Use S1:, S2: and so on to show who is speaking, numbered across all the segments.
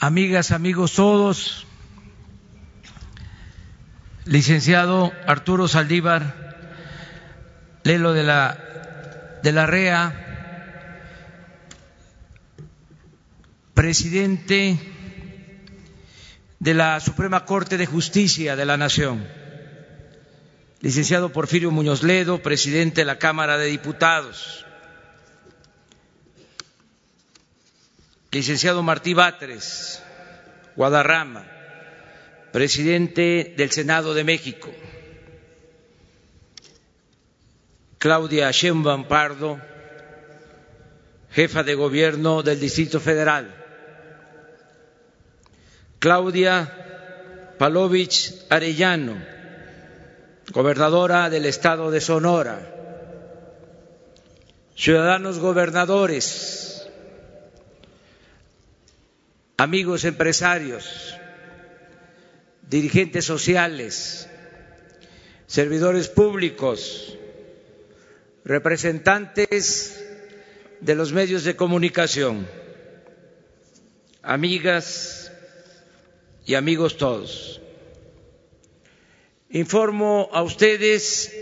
S1: amigas, amigos todos, licenciado Arturo Saldívar, Lelo de la, de la REA, presidente de la Suprema Corte de Justicia de la Nación, licenciado Porfirio Muñoz Ledo, presidente de la Cámara de Diputados, licenciado Martí Batres, Guadarrama, presidente del Senado de México, Claudia Sheinbaum Pardo, jefa de gobierno del Distrito Federal, Claudia Palovich Arellano, gobernadora del estado de Sonora, ciudadanos gobernadores, amigos empresarios, dirigentes sociales, servidores públicos, representantes de los medios de comunicación, amigas y amigos todos. Informo a ustedes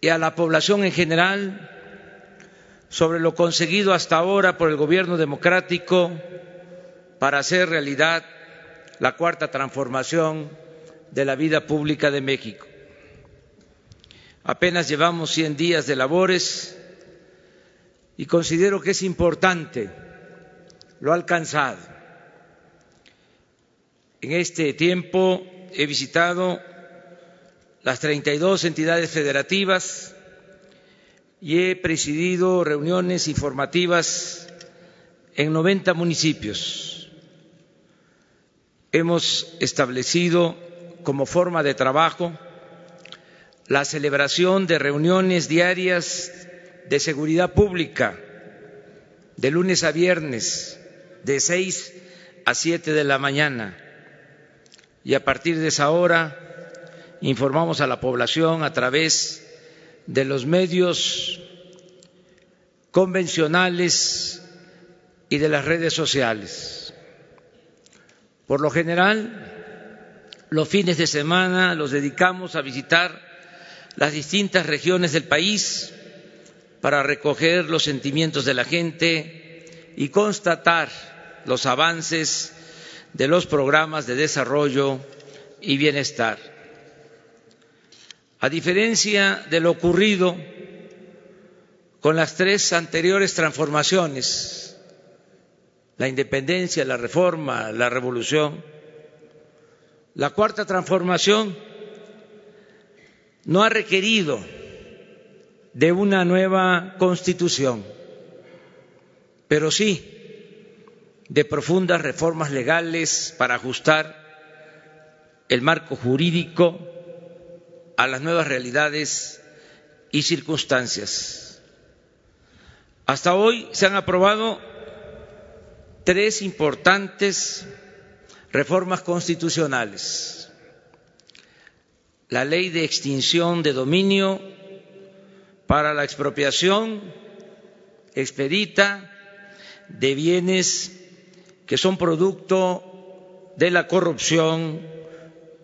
S1: y a la población en general sobre lo conseguido hasta ahora por el gobierno democrático para hacer realidad la cuarta transformación de la vida pública de México. Apenas llevamos 100 días de labores y considero que es importante lo alcanzado. En este tiempo he visitado las 32 entidades federativas y he presidido reuniones informativas en 90 municipios. Hemos establecido como forma de trabajo la celebración de reuniones diarias de seguridad pública de lunes a viernes de seis a siete de la mañana y a partir de esa hora informamos a la población a través de los medios convencionales y de las redes sociales. Por lo general, los fines de semana los dedicamos a visitar las distintas regiones del país para recoger los sentimientos de la gente y constatar los avances de los programas de desarrollo y bienestar. A diferencia de lo ocurrido con las tres anteriores transformaciones, la independencia, la reforma, la revolución, la cuarta transformación no ha requerido de una nueva constitución, pero sí de profundas reformas legales para ajustar el marco jurídico a las nuevas realidades y circunstancias. Hasta hoy se han aprobado tres importantes reformas constitucionales la ley de extinción de dominio para la expropiación expedita de bienes que son producto de la corrupción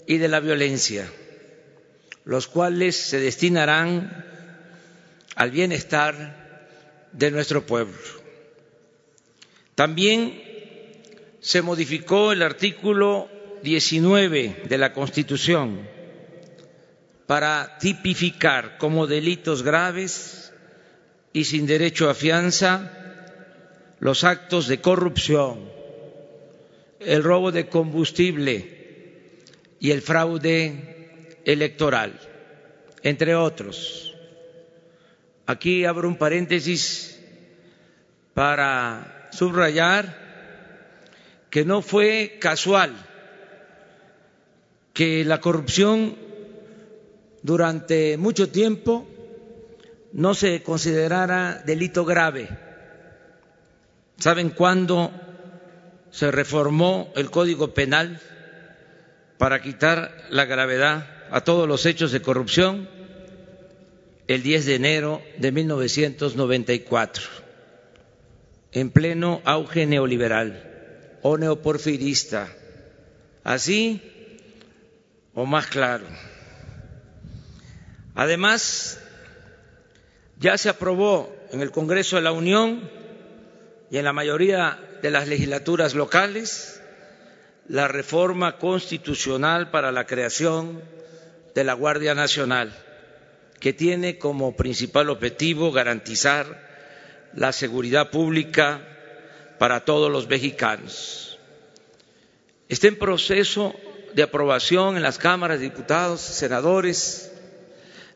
S1: y de la violencia, los cuales se destinarán al bienestar de nuestro pueblo. También se modificó el artículo 19 de la Constitución para tipificar como delitos graves y sin derecho a fianza los actos de corrupción, el robo de combustible y el fraude electoral, entre otros. Aquí abro un paréntesis para subrayar que no fue casual que la corrupción durante mucho tiempo no se considerara delito grave. ¿Saben cuándo se reformó el Código Penal para quitar la gravedad a todos los hechos de corrupción? El 10 de enero de 1994, en pleno auge neoliberal. o neoporfirista. Así o más claro. Además, ya se aprobó en el Congreso de la Unión y en la mayoría de las legislaturas locales la reforma constitucional para la creación de la Guardia Nacional, que tiene como principal objetivo garantizar la seguridad pública para todos los mexicanos. Está en proceso de aprobación en las cámaras de diputados y senadores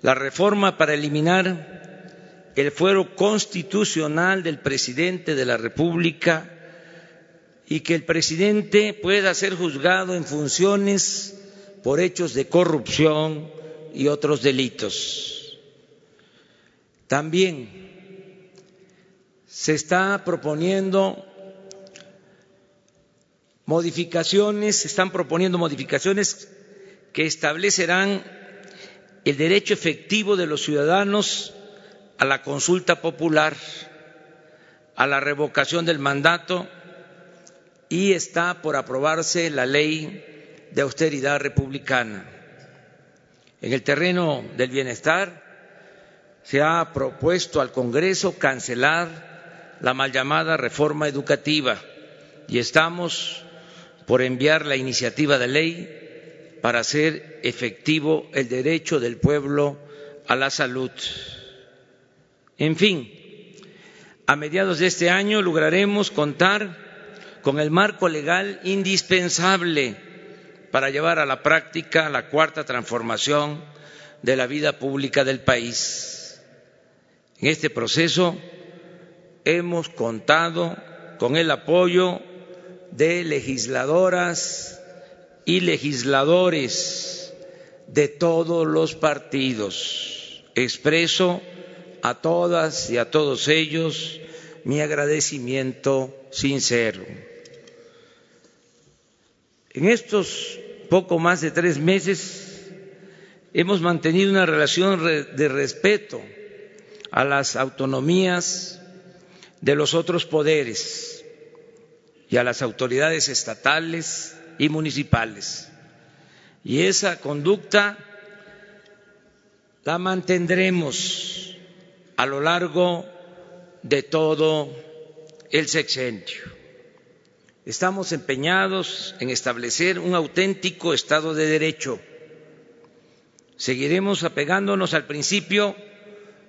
S1: la reforma para eliminar el fuero constitucional del presidente de la República y que el presidente pueda ser juzgado en funciones por hechos de corrupción y otros delitos. También se está proponiendo modificaciones, se están proponiendo modificaciones que establecerán el derecho efectivo de los ciudadanos a la consulta popular, a la revocación del mandato y está por aprobarse la ley de austeridad republicana. En el terreno del bienestar se ha propuesto al Congreso cancelar la mal llamada reforma educativa y estamos por enviar la iniciativa de ley para hacer efectivo el derecho del pueblo a la salud. En fin, a mediados de este año lograremos contar con el marco legal indispensable para llevar a la práctica la cuarta transformación de la vida pública del país. En este proceso hemos contado con el apoyo de legisladoras y legisladores de todos los partidos. Expreso a todas y a todos ellos mi agradecimiento sincero. En estos poco más de tres meses hemos mantenido una relación de respeto a las autonomías de los otros poderes y a las autoridades estatales y municipales. Y esa conducta la mantendremos a lo largo de todo el sexenio. Estamos empeñados en establecer un auténtico Estado de Derecho. Seguiremos apegándonos al principio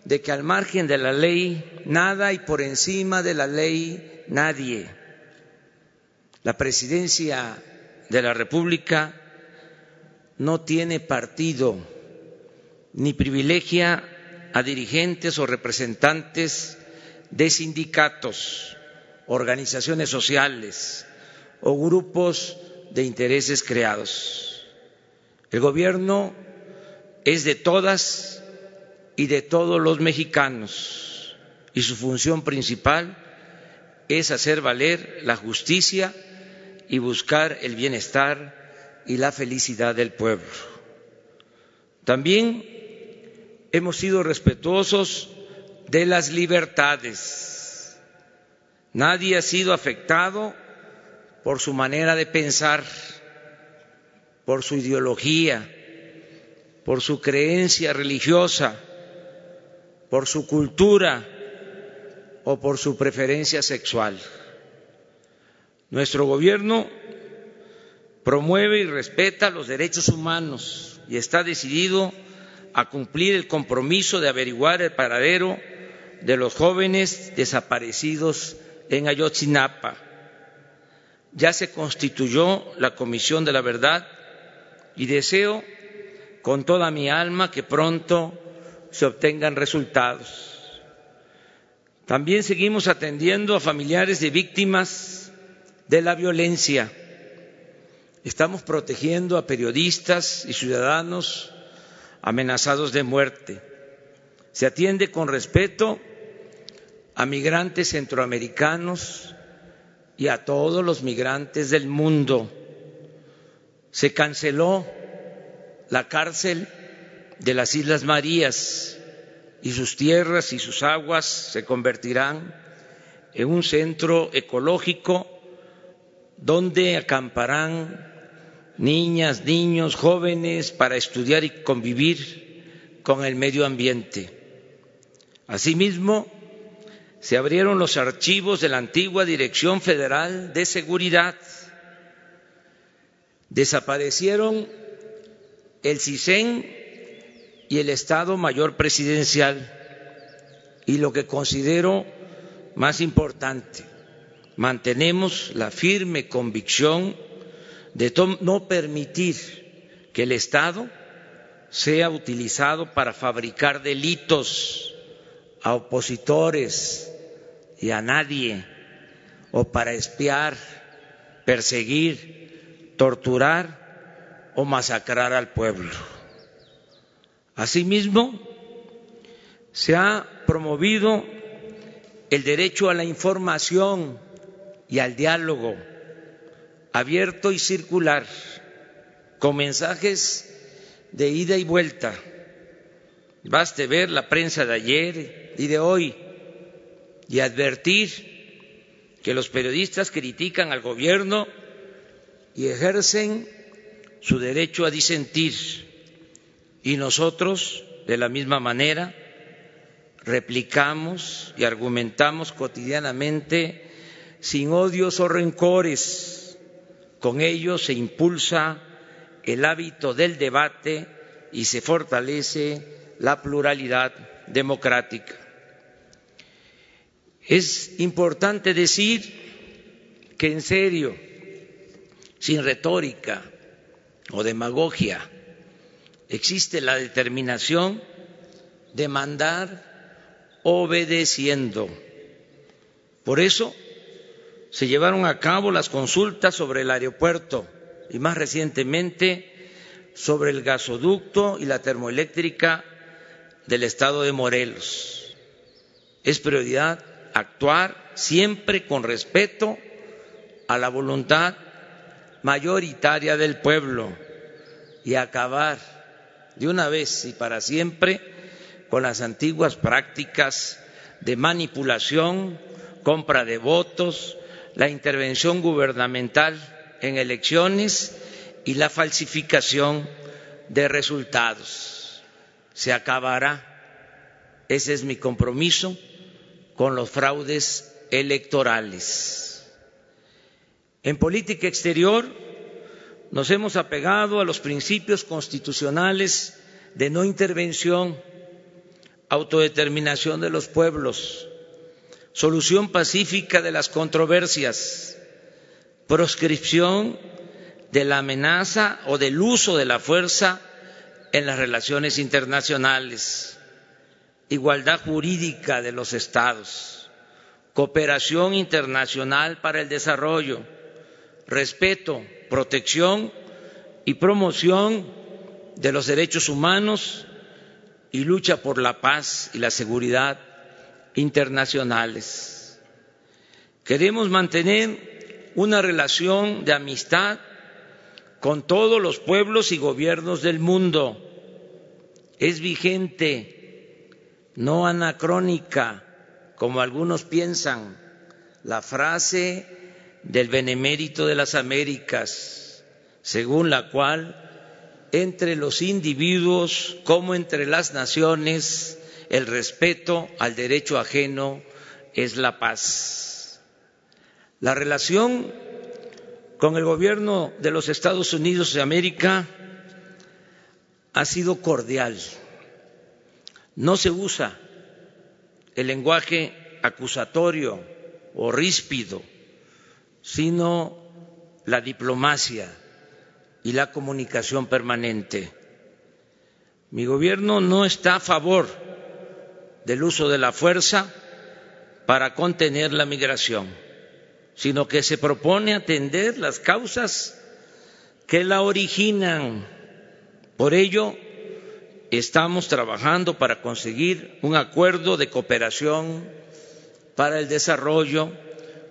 S1: de que al margen de la ley nada y por encima de la ley nadie. La presidencia de la República no tiene partido ni privilegia a dirigentes o representantes de sindicatos, organizaciones sociales o grupos de intereses creados. El gobierno es de todas y de todos los mexicanos y su función principal es hacer valer la justicia y buscar el bienestar y la felicidad del pueblo. También hemos sido respetuosos de las libertades. Nadie ha sido afectado por su manera de pensar, por su ideología, por su creencia religiosa, por su cultura o por su preferencia sexual. Nuestro gobierno promueve y respeta los derechos humanos y está decidido a cumplir el compromiso de averiguar el paradero de los jóvenes desaparecidos en Ayotzinapa. Ya se constituyó la Comisión de la Verdad y deseo con toda mi alma que pronto se obtengan resultados. También seguimos atendiendo a familiares de víctimas de la violencia. Estamos protegiendo a periodistas y ciudadanos amenazados de muerte. Se atiende con respeto a migrantes centroamericanos y a todos los migrantes del mundo. Se canceló la cárcel de las Islas Marías y sus tierras y sus aguas se convertirán en un centro ecológico donde acamparán niñas, niños, jóvenes para estudiar y convivir con el medio ambiente. Asimismo, se abrieron los archivos de la antigua Dirección Federal de Seguridad. Desaparecieron el CISEN y el Estado Mayor Presidencial. Y lo que considero más importante, mantenemos la firme convicción de no permitir que el Estado sea utilizado para fabricar delitos a opositores y a nadie, o para espiar, perseguir, torturar o masacrar al pueblo. Asimismo, se ha promovido el derecho a la información y al diálogo abierto y circular, con mensajes de ida y vuelta. Baste ver la prensa de ayer y de hoy y advertir que los periodistas critican al gobierno y ejercen su derecho a disentir. Y nosotros, de la misma manera, replicamos y argumentamos cotidianamente sin odios o rencores. Con ello se impulsa el hábito del debate y se fortalece la pluralidad democrática. Es importante decir que en serio, sin retórica o demagogia, existe la determinación de mandar obedeciendo. Por eso se llevaron a cabo las consultas sobre el aeropuerto y más recientemente sobre el gasoducto y la termoeléctrica del estado de Morelos. Es prioridad actuar siempre con respeto a la voluntad mayoritaria del pueblo y acabar de una vez y para siempre con las antiguas prácticas de manipulación, compra de votos, la intervención gubernamental en elecciones y la falsificación de resultados. Se acabará, ese es mi compromiso, con los fraudes electorales. En política exterior nos hemos apegado a los principios constitucionales de no intervención, autodeterminación de los pueblos, solución pacífica de las controversias, proscripción de la amenaza o del uso de la fuerza en las relaciones internacionales, igualdad jurídica de los estados, cooperación internacional para el desarrollo, respeto, protección y promoción de los derechos humanos y lucha por la paz y la seguridad internacionales. Queremos mantener una relación de amistad con todos los pueblos y gobiernos del mundo. Es vigente, no anacrónica, como algunos piensan, la frase del benemérito de las Américas, según la cual entre los individuos como entre las naciones el respeto al derecho ajeno es la paz. La relación con el gobierno de los Estados Unidos de América ha sido cordial. No se usa el lenguaje acusatorio o ríspido, sino la diplomacia y la comunicación permanente. Mi gobierno no está a favor del uso de la fuerza para contener la migración sino que se propone atender las causas que la originan. Por ello, estamos trabajando para conseguir un acuerdo de cooperación para el desarrollo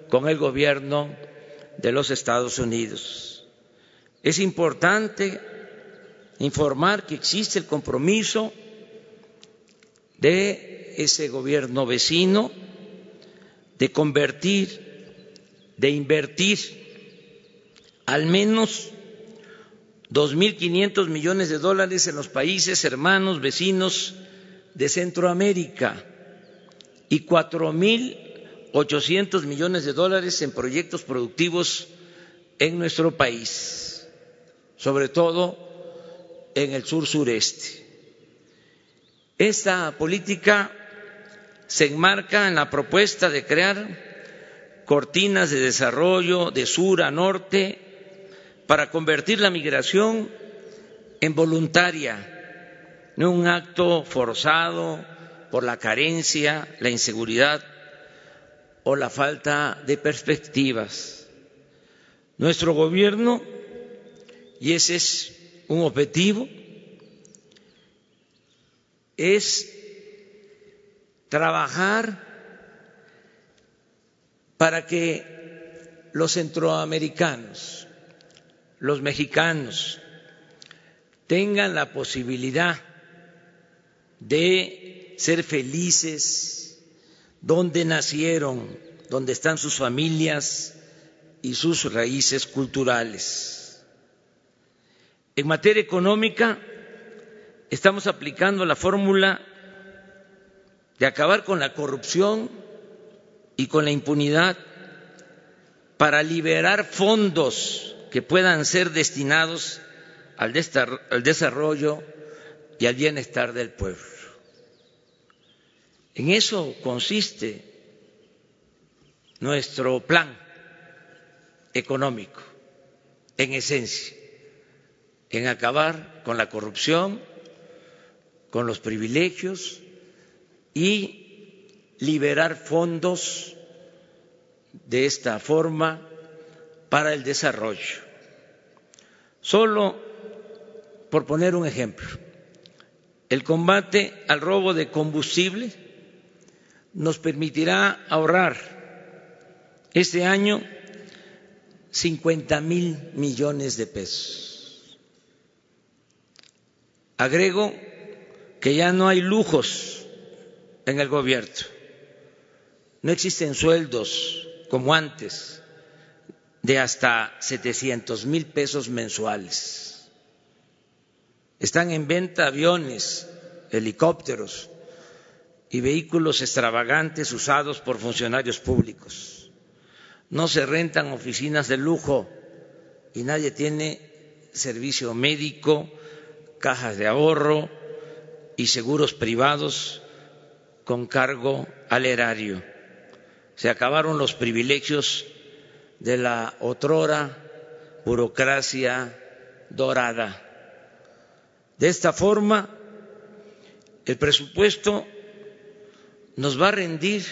S1: con el gobierno de los Estados Unidos. Es importante informar que existe el compromiso de ese gobierno vecino de convertir de invertir al menos 2.500 millones de dólares en los países hermanos, vecinos de Centroamérica y 4.800 millones de dólares en proyectos productivos en nuestro país, sobre todo en el sur sureste. Esta política se enmarca en la propuesta de crear cortinas de desarrollo de sur a norte para convertir la migración en voluntaria, no un acto forzado por la carencia, la inseguridad o la falta de perspectivas. Nuestro gobierno, y ese es un objetivo, es trabajar para que los centroamericanos, los mexicanos, tengan la posibilidad de ser felices donde nacieron, donde están sus familias y sus raíces culturales. En materia económica, estamos aplicando la fórmula de acabar con la corrupción y con la impunidad para liberar fondos que puedan ser destinados al desarrollo y al bienestar del pueblo. En eso consiste nuestro plan económico, en esencia, en acabar con la corrupción, con los privilegios y liberar fondos de esta forma para el desarrollo. Solo por poner un ejemplo, el combate al robo de combustible nos permitirá ahorrar este año 50 mil millones de pesos. Agrego que ya no hay lujos en el gobierno, no existen sueldos como antes de hasta 700 mil pesos mensuales. Están en venta aviones, helicópteros y vehículos extravagantes usados por funcionarios públicos. No se rentan oficinas de lujo y nadie tiene servicio médico, cajas de ahorro y seguros privados con cargo al erario. Se acabaron los privilegios de la otrora burocracia dorada. De esta forma, el presupuesto nos va a rendir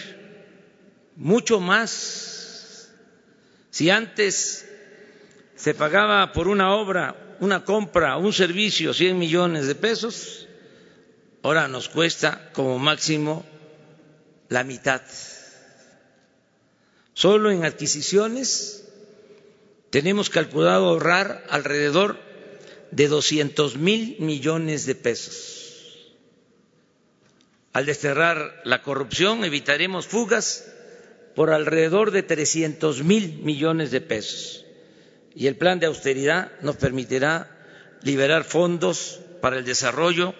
S1: mucho más. Si antes se pagaba por una obra, una compra, un servicio, 100 millones de pesos, ahora nos cuesta como máximo la mitad. Solo en adquisiciones tenemos calculado ahorrar alrededor de 200 mil millones de pesos. Al desterrar la corrupción evitaremos fugas por alrededor de 300 mil millones de pesos y el plan de austeridad nos permitirá liberar fondos para el desarrollo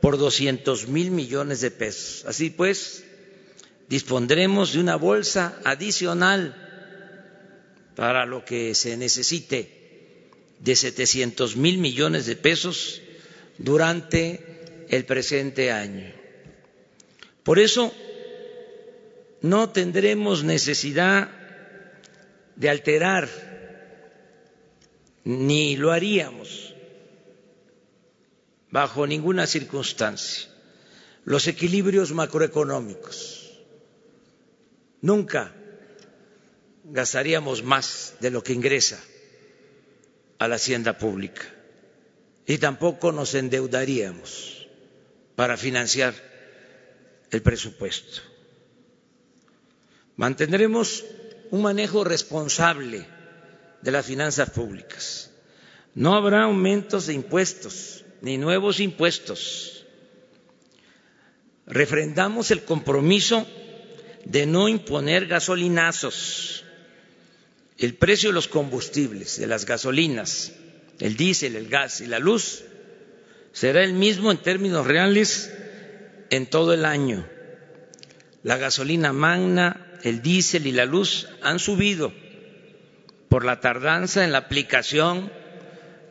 S1: por 200 mil millones de pesos. Así pues, dispondremos de una bolsa adicional para lo que se necesite de 700 mil millones de pesos durante el presente año. Por eso no tendremos necesidad de alterar, ni lo haríamos bajo ninguna circunstancia, los equilibrios macroeconómicos. Nunca gastaríamos más de lo que ingresa a la hacienda pública y tampoco nos endeudaríamos para financiar el presupuesto. Mantendremos un manejo responsable de las finanzas públicas. No habrá aumentos de impuestos ni nuevos impuestos. Refrendamos el compromiso de no imponer gasolinazos el precio de los combustibles, de las gasolinas, el diésel, el gas y la luz, será el mismo en términos reales en todo el año. La gasolina magna, el diésel y la luz han subido por la tardanza en la aplicación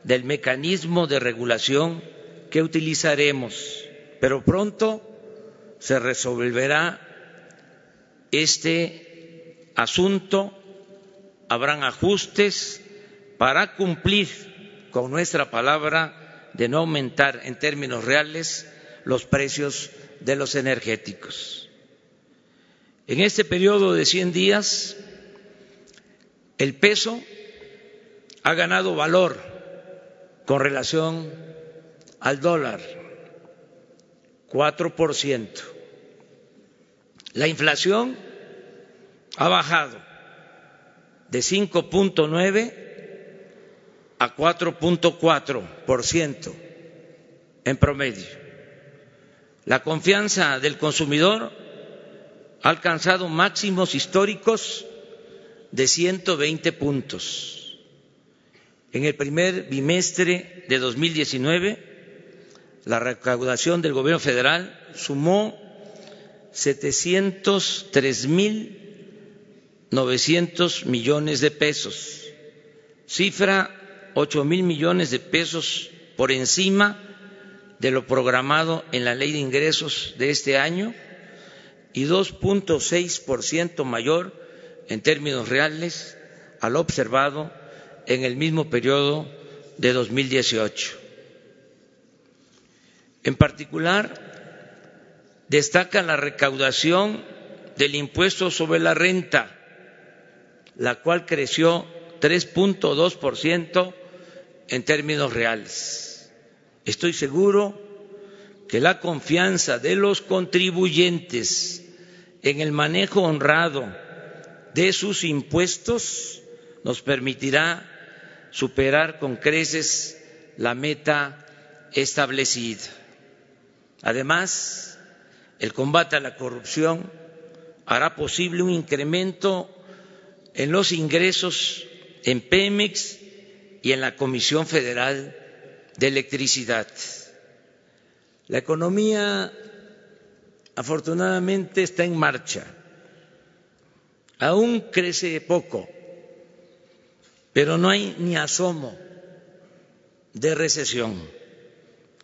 S1: del mecanismo de regulación que utilizaremos, pero pronto se resolverá este asunto, habrán ajustes para cumplir con nuestra palabra de no aumentar en términos reales los precios de los energéticos. En este periodo de 100 días, el peso ha ganado valor con relación al dólar, 4%. La inflación ha bajado de 5.9 a 4.4% en promedio. La confianza del consumidor ha alcanzado máximos históricos de 120 puntos. En el primer bimestre de 2019, la recaudación del gobierno federal sumó 703 mil 900 millones de pesos, cifra ocho mil millones de pesos por encima de lo programado en la ley de ingresos de este año y 2.6 mayor en términos reales a lo observado en el mismo periodo de 2018. En particular, destaca la recaudación del impuesto sobre la renta, la cual creció 3.2% en términos reales. Estoy seguro que la confianza de los contribuyentes en el manejo honrado de sus impuestos nos permitirá superar con creces la meta establecida. Además, el combate a la corrupción hará posible un incremento en los ingresos en Pemex y en la Comisión Federal de Electricidad. La economía afortunadamente está en marcha. Aún crece poco, pero no hay ni asomo de recesión,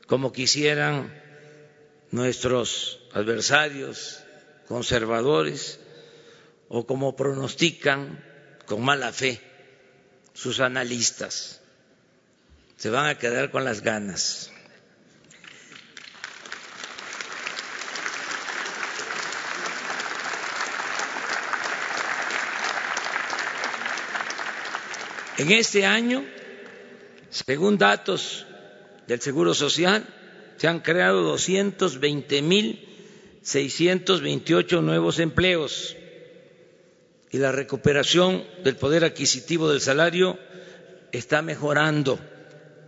S1: como quisieran nuestros adversarios conservadores o como pronostican con mala fe sus analistas. Se van a quedar con las ganas. En este año, según datos del Seguro Social, se han creado 220 mil 628 nuevos empleos y la recuperación del poder adquisitivo del salario está mejorando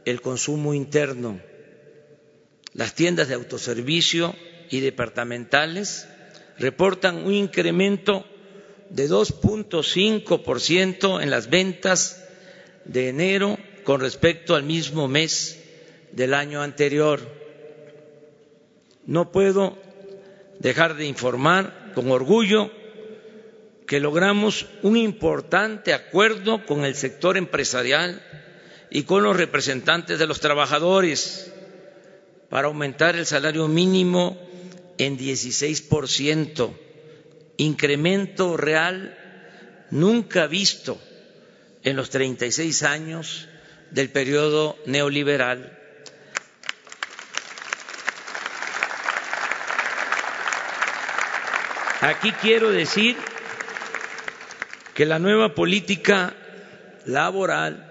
S1: el consumo interno. Las tiendas de autoservicio y departamentales reportan un incremento de 2.5% en las ventas de enero con respecto al mismo mes del año anterior. No puedo dejar de informar con orgullo que logramos un importante acuerdo con el sector empresarial y con los representantes de los trabajadores para aumentar el salario mínimo en 16%, incremento real nunca visto en los 36 años del periodo neoliberal. Aquí quiero decir que la nueva política laboral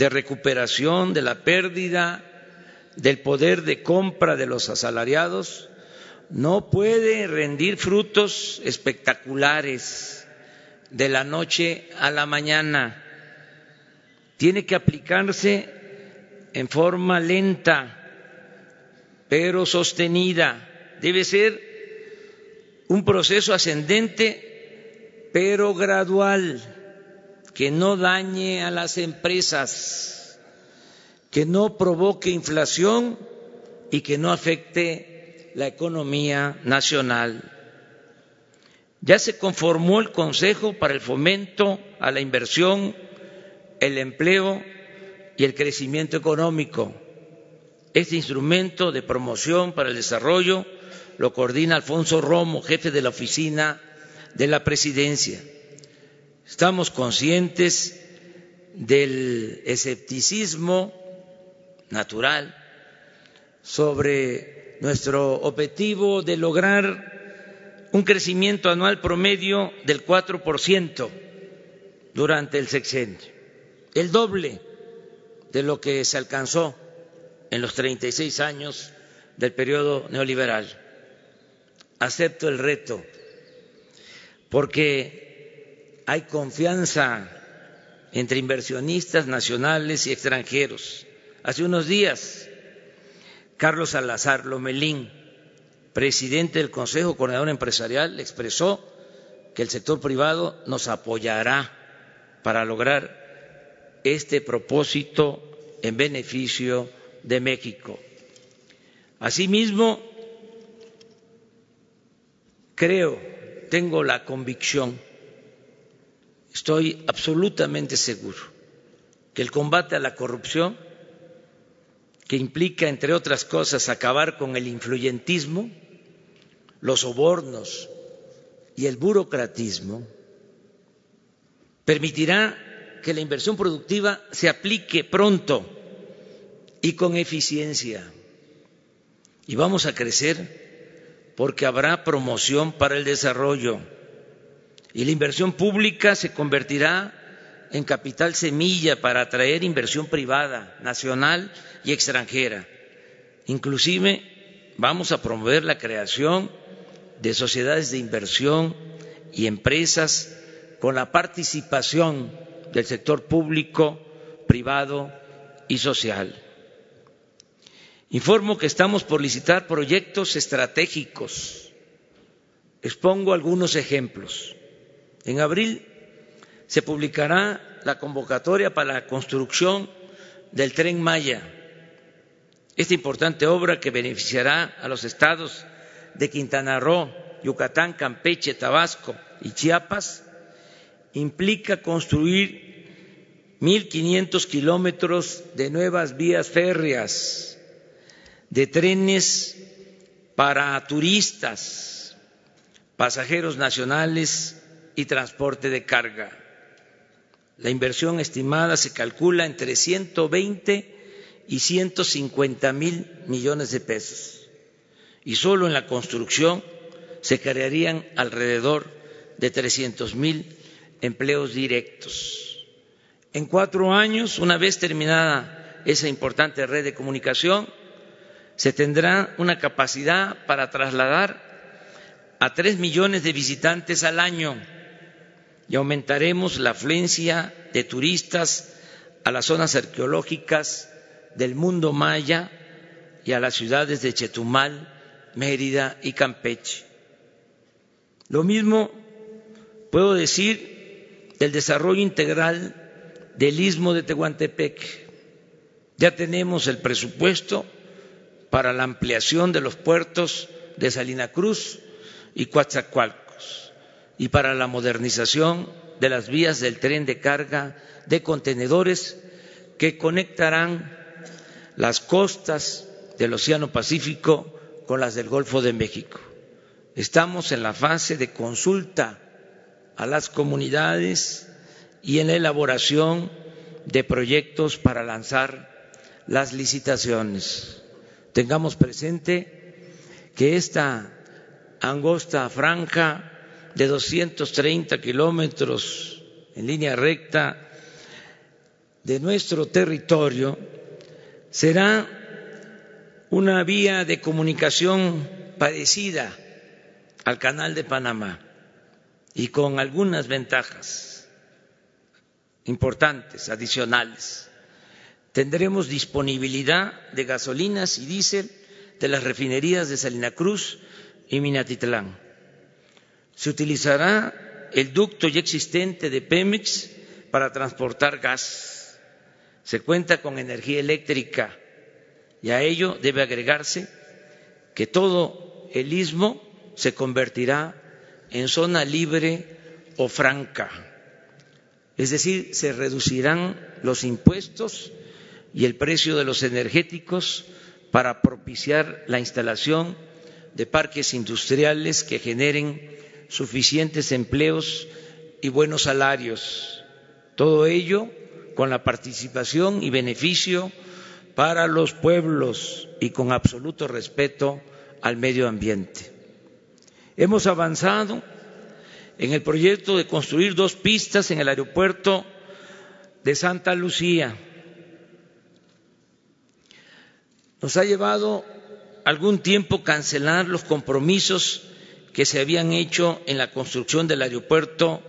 S1: de recuperación de la pérdida del poder de compra de los asalariados no puede rendir frutos espectaculares de la noche a la mañana tiene que aplicarse en forma lenta, pero sostenida. Debe ser un proceso ascendente, pero gradual. Que no dañe a las empresas, que no provoque inflación y que no afecte la economía nacional. Ya se conformó el Consejo para el Fomento a la Inversión, el Empleo y el Crecimiento Económico. Este instrumento de promoción para el desarrollo lo coordina Alfonso Romo, jefe de la oficina de la presidencia. Estamos conscientes del escepticismo natural sobre nuestro objetivo de lograr un crecimiento anual promedio del 4% durante el sexenio, el doble de lo que se alcanzó en los 36 años del periodo neoliberal. Acepto el reto porque hay confianza entre inversionistas nacionales y extranjeros. Hace unos días Carlos Salazar Lomelín, presidente del Consejo Coordinador Empresarial, expresó que el sector privado nos apoyará para lograr este propósito en beneficio de México. Asimismo, creo, tengo la convicción, estoy absolutamente seguro que el combate a la corrupción que implica, entre otras cosas, acabar con el influyentismo, los sobornos y el burocratismo, permitirá que la inversión productiva se aplique pronto y con eficiencia. Y vamos a crecer porque habrá promoción para el desarrollo y la inversión pública se convertirá en capital semilla para atraer inversión privada, nacional y extranjera. Inclusive vamos a promover la creación de sociedades de inversión y empresas con la participación del sector público, privado y social. Informo que estamos por licitar proyectos estratégicos. Expongo algunos ejemplos. En abril se publicará la convocatoria para la construcción del tren Maya. Esta importante obra que beneficiará a los estados de Quintana Roo, Yucatán, Campeche, Tabasco y Chiapas implica construir 1.500 kilómetros de nuevas vías férreas, de trenes para turistas, pasajeros nacionales y transporte de carga. La inversión estimada se calcula entre 120 y 150 mil millones de pesos. Y solo en la construcción se crearían alrededor de 300 mil empleos directos. En cuatro años, una vez terminada esa importante red de comunicación, se tendrá una capacidad para trasladar a tres millones de visitantes al año y aumentaremos la afluencia de turistas a las zonas arqueológicas del mundo maya y a las ciudades de Chetumal, Mérida y Campeche. Lo mismo puedo decir del desarrollo integral del istmo de Tehuantepec. Ya tenemos el presupuesto para la ampliación de los puertos de Salina Cruz y Coatzacoalcos y para la modernización de las vías del tren de carga de contenedores que conectarán las costas del Océano Pacífico con las del Golfo de México. Estamos en la fase de consulta a las comunidades y en la elaboración de proyectos para lanzar las licitaciones. Tengamos presente que esta angosta franja de 230 kilómetros en línea recta de nuestro territorio será una vía de comunicación parecida al canal de Panamá y con algunas ventajas importantes, adicionales. Tendremos disponibilidad de gasolinas y diésel de las refinerías de Salina Cruz y Minatitlán se utilizará el ducto ya existente de Pemex para transportar gas. Se cuenta con energía eléctrica y a ello debe agregarse que todo el istmo se convertirá en zona libre o franca. Es decir, se reducirán los impuestos y el precio de los energéticos para propiciar la instalación de parques industriales que generen suficientes empleos y buenos salarios. Todo ello con la participación y beneficio para los pueblos y con absoluto respeto al medio ambiente. Hemos avanzado en el proyecto de construir dos pistas en el aeropuerto de Santa Lucía. Nos ha llevado algún tiempo cancelar los compromisos que se habían hecho en la construcción del aeropuerto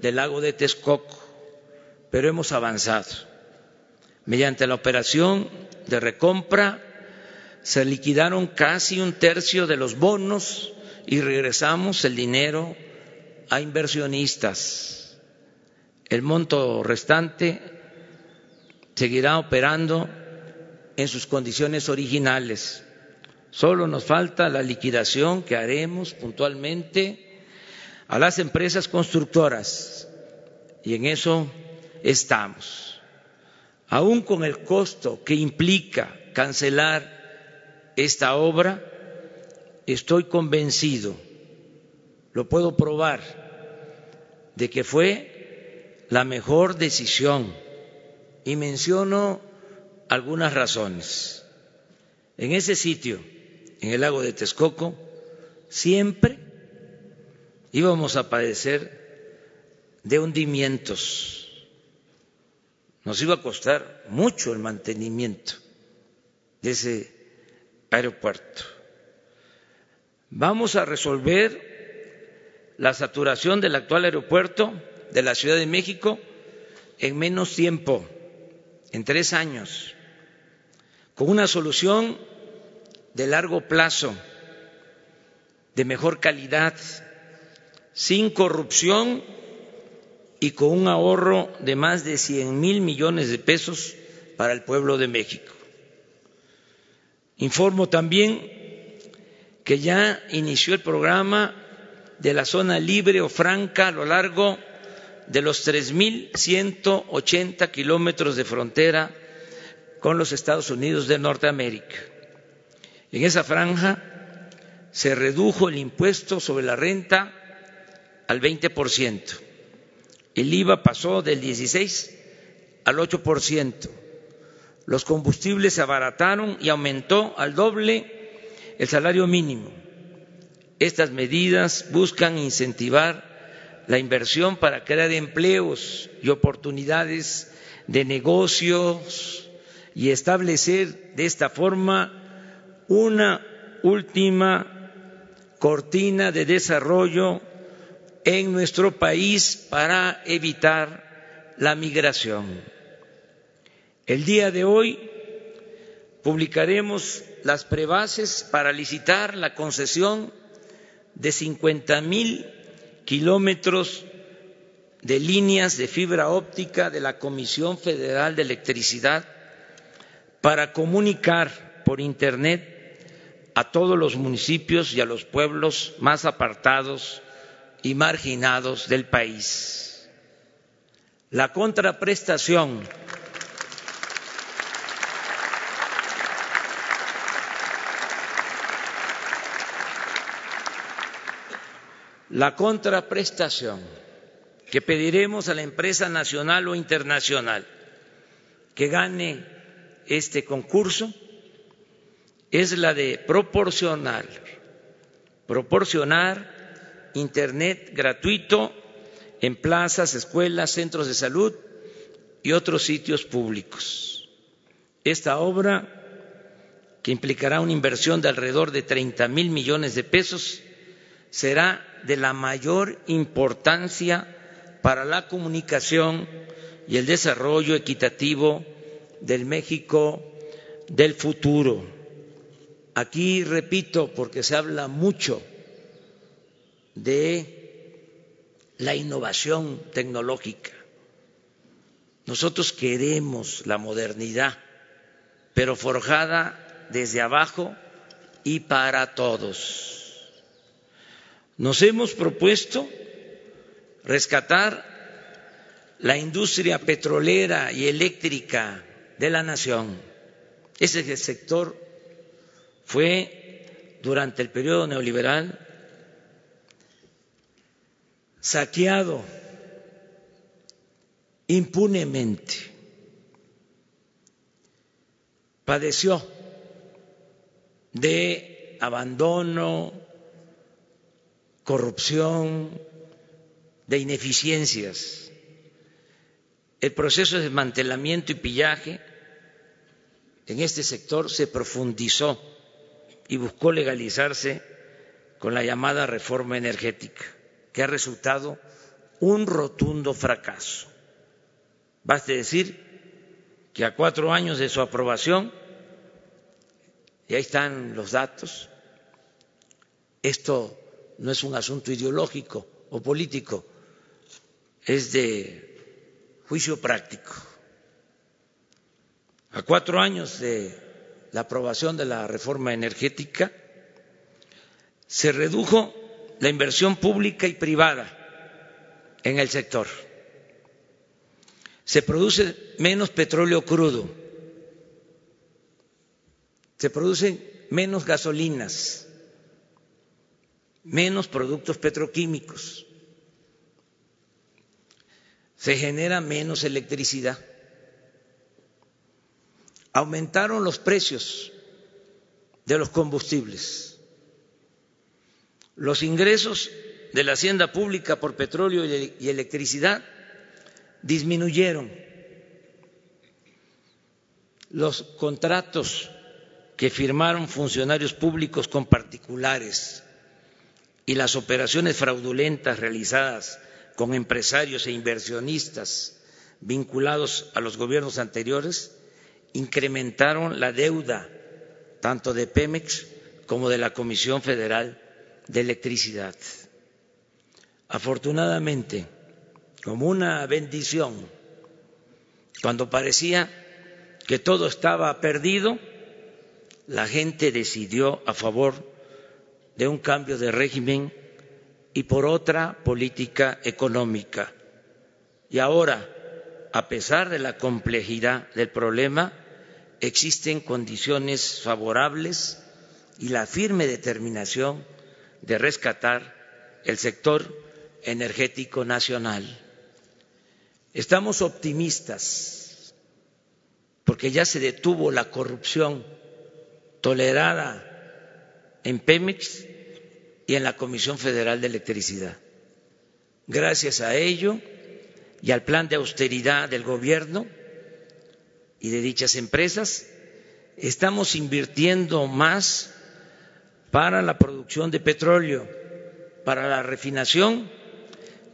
S1: del lago de Texcoco, pero hemos avanzado. Mediante la operación de recompra se liquidaron casi un tercio de los bonos y regresamos el dinero a inversionistas. El monto restante seguirá operando en sus condiciones originales. Solo nos falta la liquidación que haremos puntualmente a las empresas constructoras y en eso estamos. Aún con el costo que implica cancelar esta obra, estoy convencido, lo puedo probar, de que fue la mejor decisión y menciono algunas razones. En ese sitio, en el lago de Texcoco, siempre íbamos a padecer de hundimientos. Nos iba a costar mucho el mantenimiento de ese aeropuerto. Vamos a resolver la saturación del actual aeropuerto de la Ciudad de México en menos tiempo, en tres años, con una solución de largo plazo, de mejor calidad, sin corrupción y con un ahorro de más de 100 mil millones de pesos para el pueblo de México. Informo también que ya inició el programa de la zona libre o franca a lo largo de los 3.180 kilómetros de frontera con los Estados Unidos de Norteamérica. En esa franja se redujo el impuesto sobre la renta al 20%. El IVA pasó del 16 al 8%. Los combustibles se abarataron y aumentó al doble el salario mínimo. Estas medidas buscan incentivar la inversión para crear empleos y oportunidades de negocios y establecer de esta forma una última cortina de desarrollo en nuestro país para evitar la migración. El día de hoy publicaremos las prebases para licitar la concesión de 50 mil kilómetros de líneas de fibra óptica de la Comisión Federal de Electricidad para comunicar por Internet a todos los municipios y a los pueblos más apartados y marginados del país. La contraprestación la contraprestación que pediremos a la empresa nacional o internacional que gane este concurso es la de proporcionar, proporcionar Internet gratuito en plazas, escuelas, centros de salud y otros sitios públicos. Esta obra, que implicará una inversión de alrededor de 30 mil millones de pesos, será de la mayor importancia para la comunicación y el desarrollo equitativo del México del futuro. Aquí repito, porque se habla mucho de la innovación tecnológica. Nosotros queremos la modernidad, pero forjada desde abajo y para todos. Nos hemos propuesto rescatar la industria petrolera y eléctrica de la nación. Ese sector fue durante el periodo neoliberal saqueado impunemente, padeció de abandono, corrupción, de ineficiencias. El proceso de desmantelamiento y pillaje en este sector se profundizó y buscó legalizarse con la llamada reforma energética, que ha resultado un rotundo fracaso. Baste decir que a cuatro años de su aprobación, y ahí están los datos, esto no es un asunto ideológico o político, es de juicio práctico. A cuatro años de la aprobación de la reforma energética, se redujo la inversión pública y privada en el sector. Se produce menos petróleo crudo, se producen menos gasolinas, menos productos petroquímicos, se genera menos electricidad, aumentaron los precios de los combustibles, los ingresos de la hacienda pública por petróleo y electricidad disminuyeron. Los contratos que firmaron funcionarios públicos con particulares y las operaciones fraudulentas realizadas con empresarios e inversionistas vinculados a los gobiernos anteriores incrementaron la deuda tanto de Pemex como de la Comisión Federal de Electricidad. Afortunadamente, como una bendición. Cuando parecía que todo estaba perdido, la gente decidió a favor de un cambio de régimen y por otra política económica. Y ahora, a pesar de la complejidad del problema, existen condiciones favorables y la firme determinación de rescatar el sector energético nacional. Estamos optimistas porque ya se detuvo la corrupción tolerada en Pemex y en la Comisión Federal de Electricidad. Gracias a ello y al plan de austeridad del gobierno y de dichas empresas, estamos invirtiendo más para la producción de petróleo, para la refinación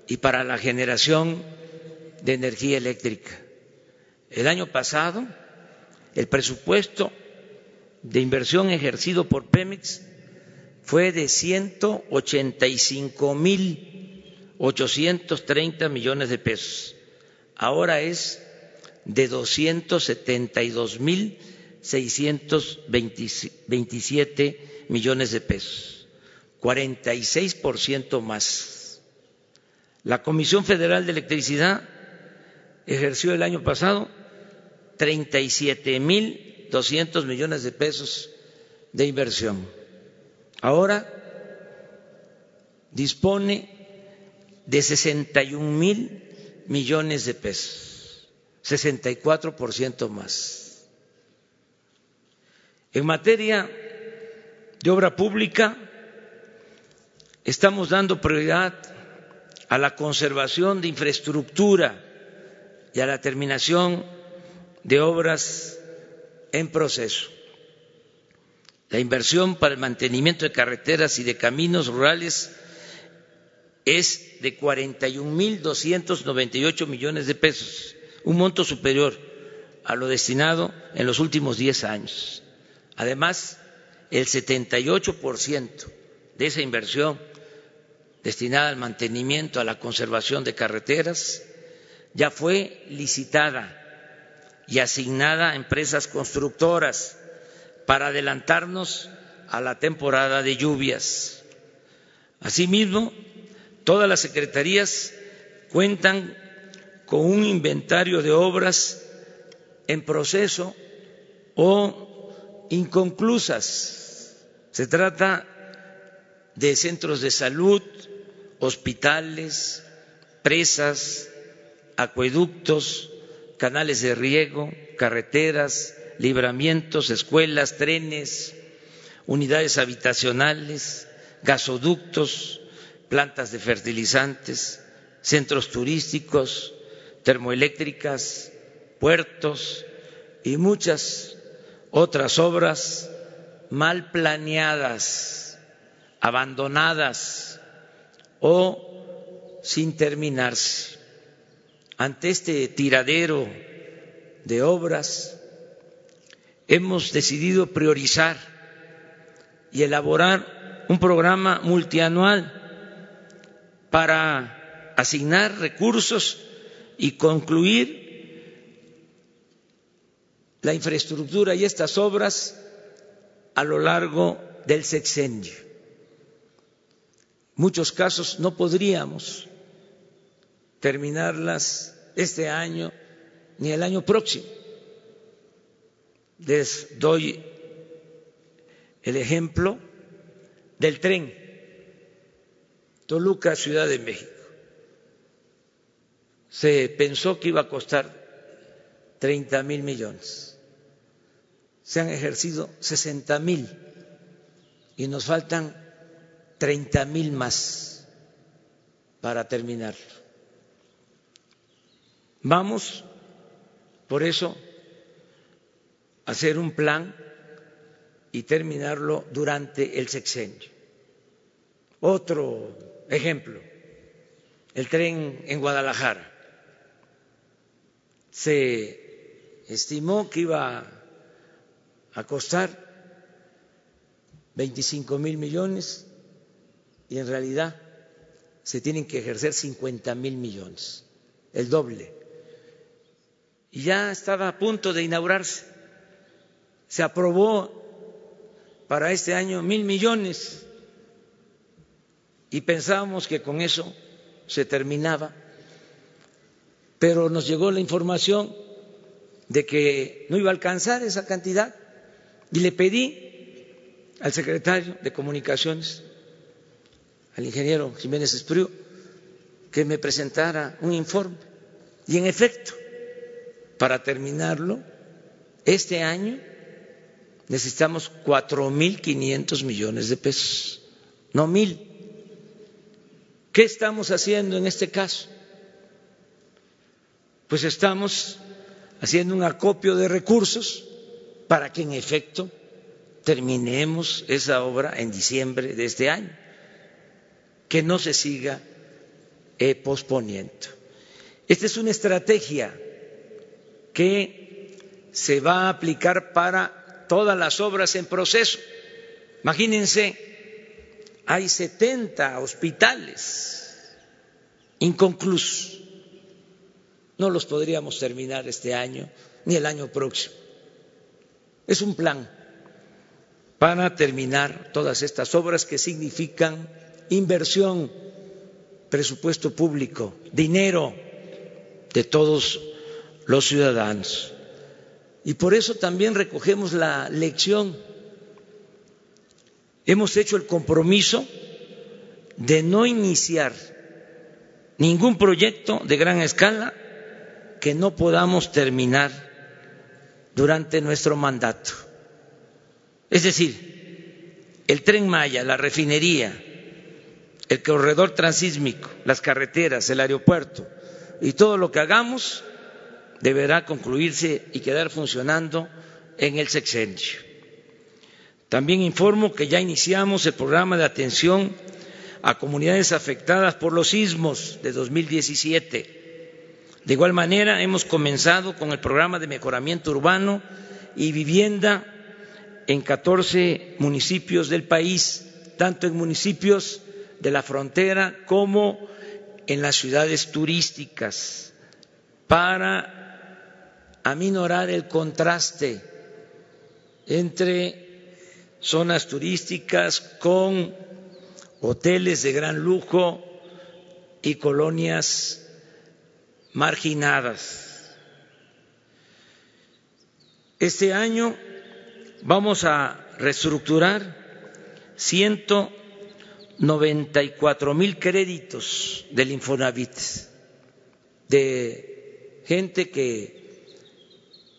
S1: y para la generación de energía eléctrica. El año pasado, el presupuesto de inversión ejercido por Pemex fue de 185 mil 830 millones de pesos. Ahora es de 272 mil 627 millones de pesos, 46 por ciento más. La Comisión Federal de Electricidad ejerció el año pasado 37 mil 200 millones de pesos de inversión. Ahora dispone de 61 mil millones de pesos, 64 por ciento más. En materia de obra pública, estamos dando prioridad a la conservación de infraestructura y a la terminación de obras en proceso. La inversión para el mantenimiento de carreteras y de caminos rurales es de 41.298 millones de pesos, un monto superior a lo destinado en los últimos diez años. Además, el 78% de esa inversión destinada al mantenimiento, a la conservación de carreteras, ya fue licitada y asignada a empresas constructoras para adelantarnos a la temporada de lluvias. Asimismo, todas las secretarías cuentan con un inventario de obras en proceso o inconclusas. Se trata de centros de salud, hospitales, presas, acueductos, canales de riego, carreteras, libramientos, escuelas, trenes, unidades habitacionales, gasoductos, plantas de fertilizantes, centros turísticos, termoeléctricas, puertos y muchas otras obras mal planeadas, abandonadas o sin terminarse. Ante este tiradero de obras, hemos decidido priorizar y elaborar un programa multianual para asignar recursos y concluir la infraestructura y estas obras a lo largo del sexenio. En muchos casos no podríamos terminarlas este año ni el año próximo. Les doy el ejemplo del tren Toluca, Ciudad de México. Se pensó que iba a costar 30 mil millones. Se han ejercido 60 mil y nos faltan 30 mil más para terminarlo. Vamos, por eso, a hacer un plan y terminarlo durante el sexenio. Otro ejemplo, el tren en Guadalajara. Se estimó que iba a costar 25 mil millones y en realidad se tienen que ejercer 50 mil millones, el doble. Y ya estaba a punto de inaugurarse. Se aprobó para este año mil millones y pensábamos que con eso se terminaba, pero nos llegó la información de que no iba a alcanzar esa cantidad y le pedí al secretario de Comunicaciones, al ingeniero Jiménez Espriu, que me presentara un informe. Y en efecto, para terminarlo, este año necesitamos cuatro mil quinientos millones de pesos, no mil. ¿Qué estamos haciendo en este caso? Pues estamos haciendo un acopio de recursos para que en efecto terminemos esa obra en diciembre de este año, que no se siga eh, posponiendo. Esta es una estrategia que se va a aplicar para todas las obras en proceso. Imagínense, hay 70 hospitales inconclusos. No los podríamos terminar este año ni el año próximo. Es un plan para terminar todas estas obras que significan inversión, presupuesto público, dinero de todos los ciudadanos. Y por eso también recogemos la lección. Hemos hecho el compromiso de no iniciar ningún proyecto de gran escala que no podamos terminar durante nuestro mandato. Es decir, el tren Maya, la refinería, el corredor transísmico, las carreteras, el aeropuerto y todo lo que hagamos deberá concluirse y quedar funcionando en el sexenio. También informo que ya iniciamos el programa de atención a comunidades afectadas por los sismos de 2017. De igual manera, hemos comenzado con el programa de mejoramiento urbano y vivienda en 14 municipios del país, tanto en municipios de la frontera como en las ciudades turísticas para aminorar el contraste entre zonas turísticas con hoteles de gran lujo y colonias marginadas. Este año vamos a reestructurar 194 mil créditos del Infonavit de gente que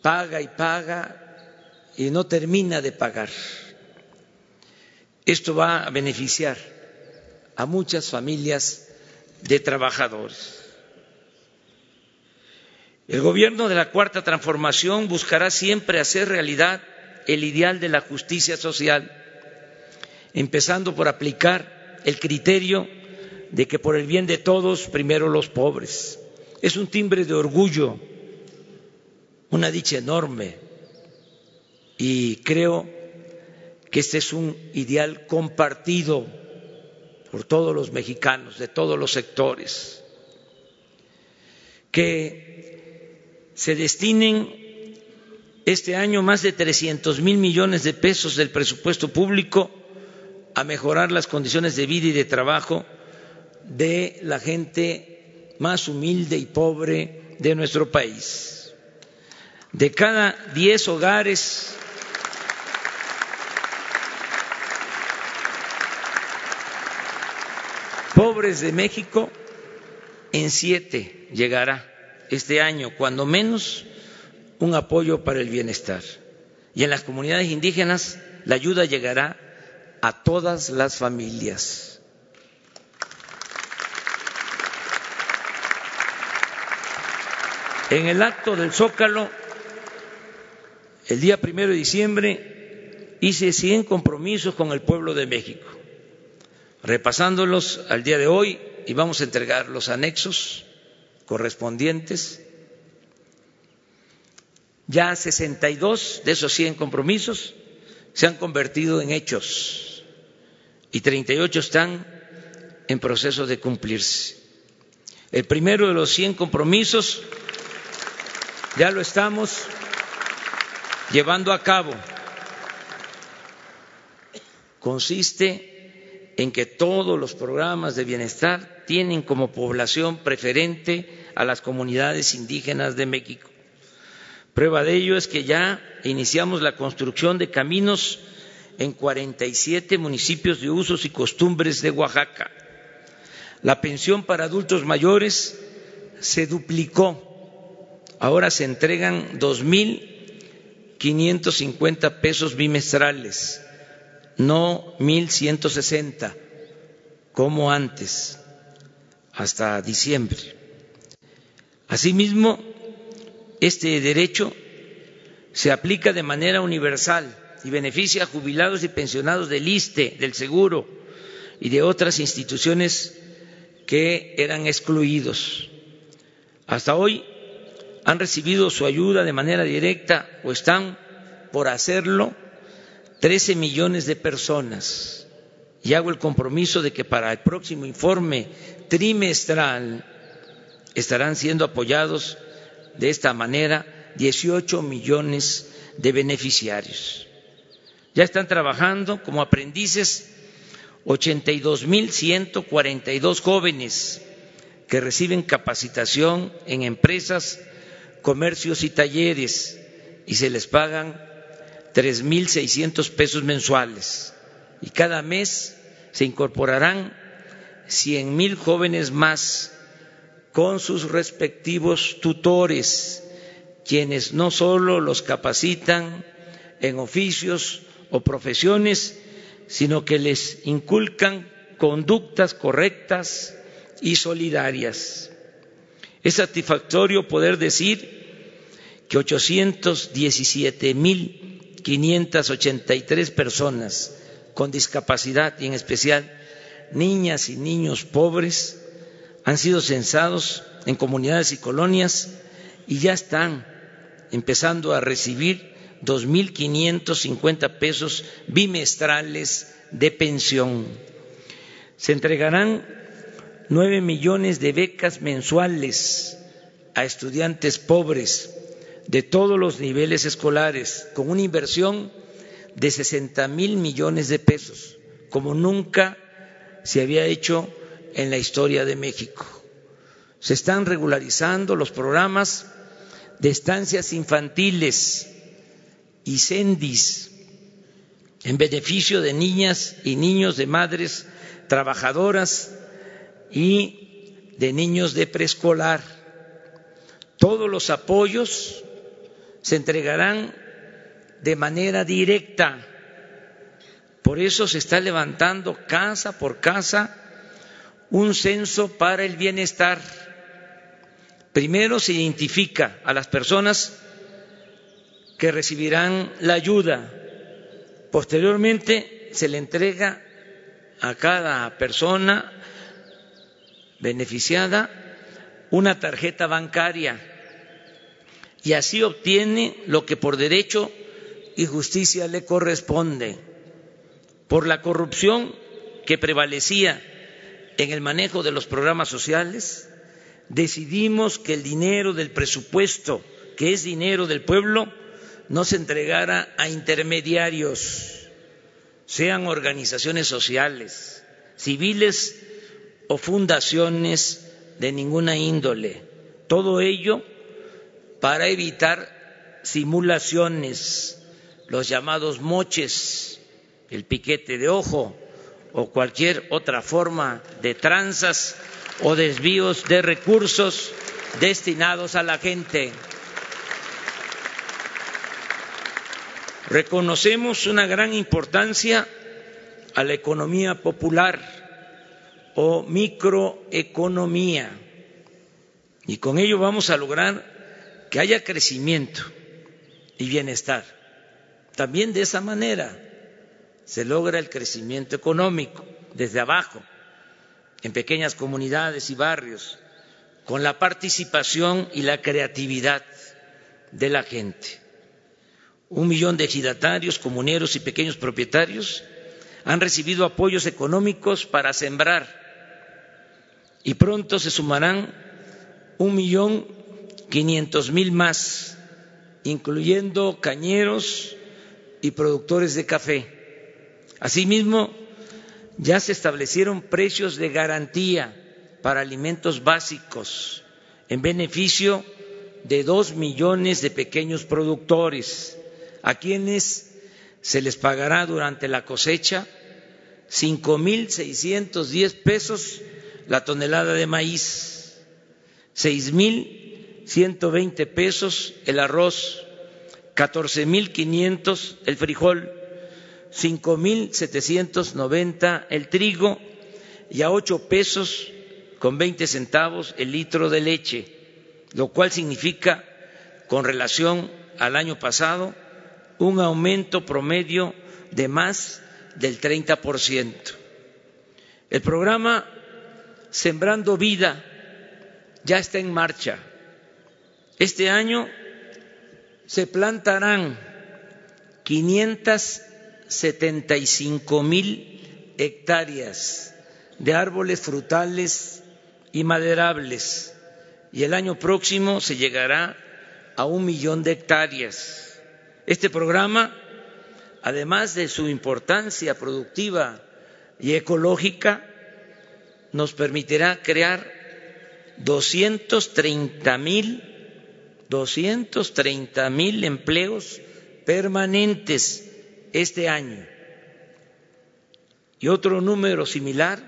S1: paga y paga y no termina de pagar. Esto va a beneficiar a muchas familias de trabajadores. El gobierno de la Cuarta Transformación buscará siempre hacer realidad el ideal de la justicia social, empezando por aplicar el criterio de que por el bien de todos, primero los pobres. Es un timbre de orgullo, una dicha enorme, y creo que este es un ideal compartido por todos los mexicanos, de todos los sectores, que se destinen este año más de 300 mil millones de pesos del presupuesto público a mejorar las condiciones de vida y de trabajo de la gente más humilde y pobre de nuestro país. De cada diez hogares pobres de México, en siete llegará este año, cuando menos, un apoyo para el bienestar. Y en las comunidades indígenas la ayuda llegará a todas las familias. En el acto del Zócalo, el día primero de diciembre, hice 100 compromisos con el pueblo de México repasándolos al día de hoy y vamos a entregar los anexos correspondientes. Ya 62 de esos 100 compromisos se han convertido en hechos y 38 están en proceso de cumplirse. El primero de los 100 compromisos ya lo estamos llevando a cabo. Consiste en que todos los programas de bienestar tienen como población preferente a las comunidades indígenas de México. Prueba de ello es que ya iniciamos la construcción de caminos en 47 municipios de usos y costumbres de Oaxaca. La pensión para adultos mayores se duplicó. Ahora se entregan 2.550 pesos bimestrales no 1.160 como antes, hasta diciembre. Asimismo, este derecho se aplica de manera universal y beneficia a jubilados y pensionados del ISTE, del Seguro y de otras instituciones que eran excluidos. Hasta hoy han recibido su ayuda de manera directa o están por hacerlo 13 millones de personas y hago el compromiso de que para el próximo informe trimestral estarán siendo apoyados de esta manera 18 millones de beneficiarios. Ya están trabajando como aprendices 82.142 jóvenes que reciben capacitación en empresas, comercios y talleres y se les pagan tres mil seiscientos pesos mensuales y cada mes se incorporarán cien mil jóvenes más con sus respectivos tutores, quienes no solo los capacitan en oficios o profesiones, sino que les inculcan conductas correctas y solidarias. Es satisfactorio poder decir que 817 mil 583 personas con discapacidad y en especial niñas y niños pobres han sido censados en comunidades y colonias y ya están empezando a recibir 2.550 pesos bimestrales de pensión. Se entregarán nueve millones de becas mensuales a estudiantes pobres de todos los niveles escolares con una inversión de 60 mil millones de pesos, como nunca se había hecho en la historia de México. Se están regularizando los programas de estancias infantiles y CENDIS en beneficio de niñas y niños de madres trabajadoras y de niños de preescolar. Todos los apoyos se entregarán de manera directa. Por eso se está levantando casa por casa un censo para el bienestar. Primero se identifica a las personas que recibirán la ayuda. Posteriormente se le entrega a cada persona beneficiada una tarjeta bancaria y así obtiene lo que por derecho y justicia le corresponde. Por la corrupción que prevalecía en el manejo de los programas sociales, decidimos que el dinero del presupuesto, que es dinero del pueblo, no se entregara a intermediarios, sean organizaciones sociales, civiles o fundaciones de ninguna índole. Todo ello para evitar simulaciones, los llamados moches, el piquete de ojo o cualquier otra forma de tranzas o desvíos de recursos destinados a la gente. Reconocemos una gran importancia a la economía popular o microeconomía y con ello vamos a lograr que haya crecimiento y bienestar. También de esa manera se logra el crecimiento económico desde abajo, en pequeñas comunidades y barrios, con la participación y la creatividad de la gente. Un millón de ejidatarios, comuneros y pequeños propietarios han recibido apoyos económicos para sembrar y pronto se sumarán un millón quinientos mil más, incluyendo cañeros y productores de café. Asimismo, ya se establecieron precios de garantía para alimentos básicos en beneficio de dos millones de pequeños productores, a quienes se les pagará durante la cosecha cinco mil seiscientos diez pesos la tonelada de maíz, seis mil ciento veinte pesos el arroz, catorce mil quinientos el frijol, cinco mil setecientos noventa el trigo y a ocho pesos con veinte centavos el litro de leche, lo cual significa, con relación al año pasado, un aumento promedio de más del treinta por ciento. El programa Sembrando Vida ya está en marcha. Este año se plantarán 575 mil hectáreas de árboles frutales y maderables y el año próximo se llegará a un millón de hectáreas. Este programa, además de su importancia productiva y ecológica, nos permitirá crear 230 mil 230 mil empleos permanentes este año y otro número similar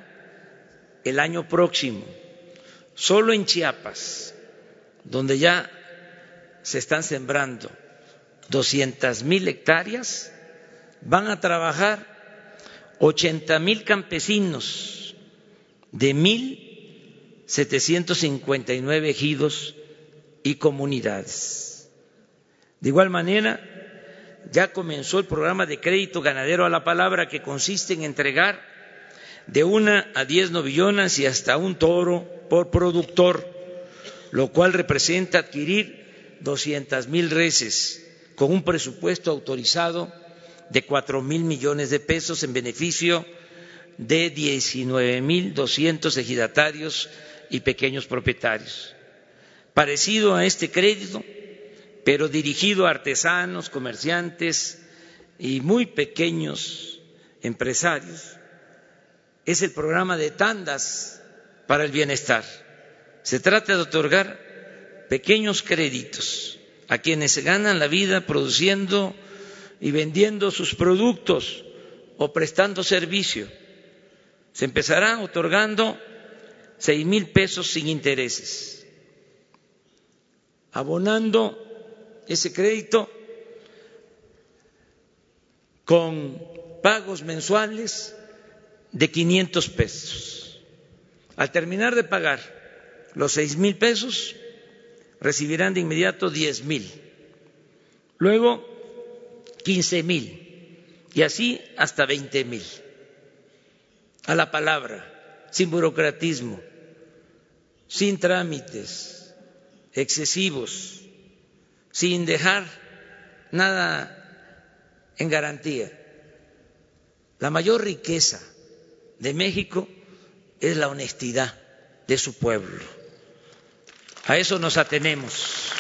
S1: el año próximo. Solo en Chiapas, donde ya se están sembrando 200 mil hectáreas, van a trabajar 80 mil campesinos de mil setecientos cincuenta y nueve ejidos y comunidades. De igual manera, ya comenzó el programa de crédito ganadero a la palabra que consiste en entregar de una a diez novillonas y hasta un toro por productor, lo cual representa adquirir doscientas mil reses con un presupuesto autorizado de cuatro mil millones de pesos en beneficio de 19.200 ejidatarios y pequeños propietarios. parecido a este crédito, pero dirigido a artesanos, comerciantes y muy pequeños empresarios, es el programa de tandas para el bienestar. Se trata de otorgar pequeños créditos a quienes ganan la vida produciendo y vendiendo sus productos o prestando servicio. Se empezará otorgando seis mil pesos sin intereses, abonando ese crédito con pagos mensuales de 500 pesos. Al terminar de pagar los seis mil pesos, recibirán de inmediato diez mil, luego quince mil y así hasta veinte mil. A la palabra, sin burocratismo, sin trámites excesivos, sin dejar nada en garantía. La mayor riqueza de México es la honestidad de su pueblo. A eso nos atenemos.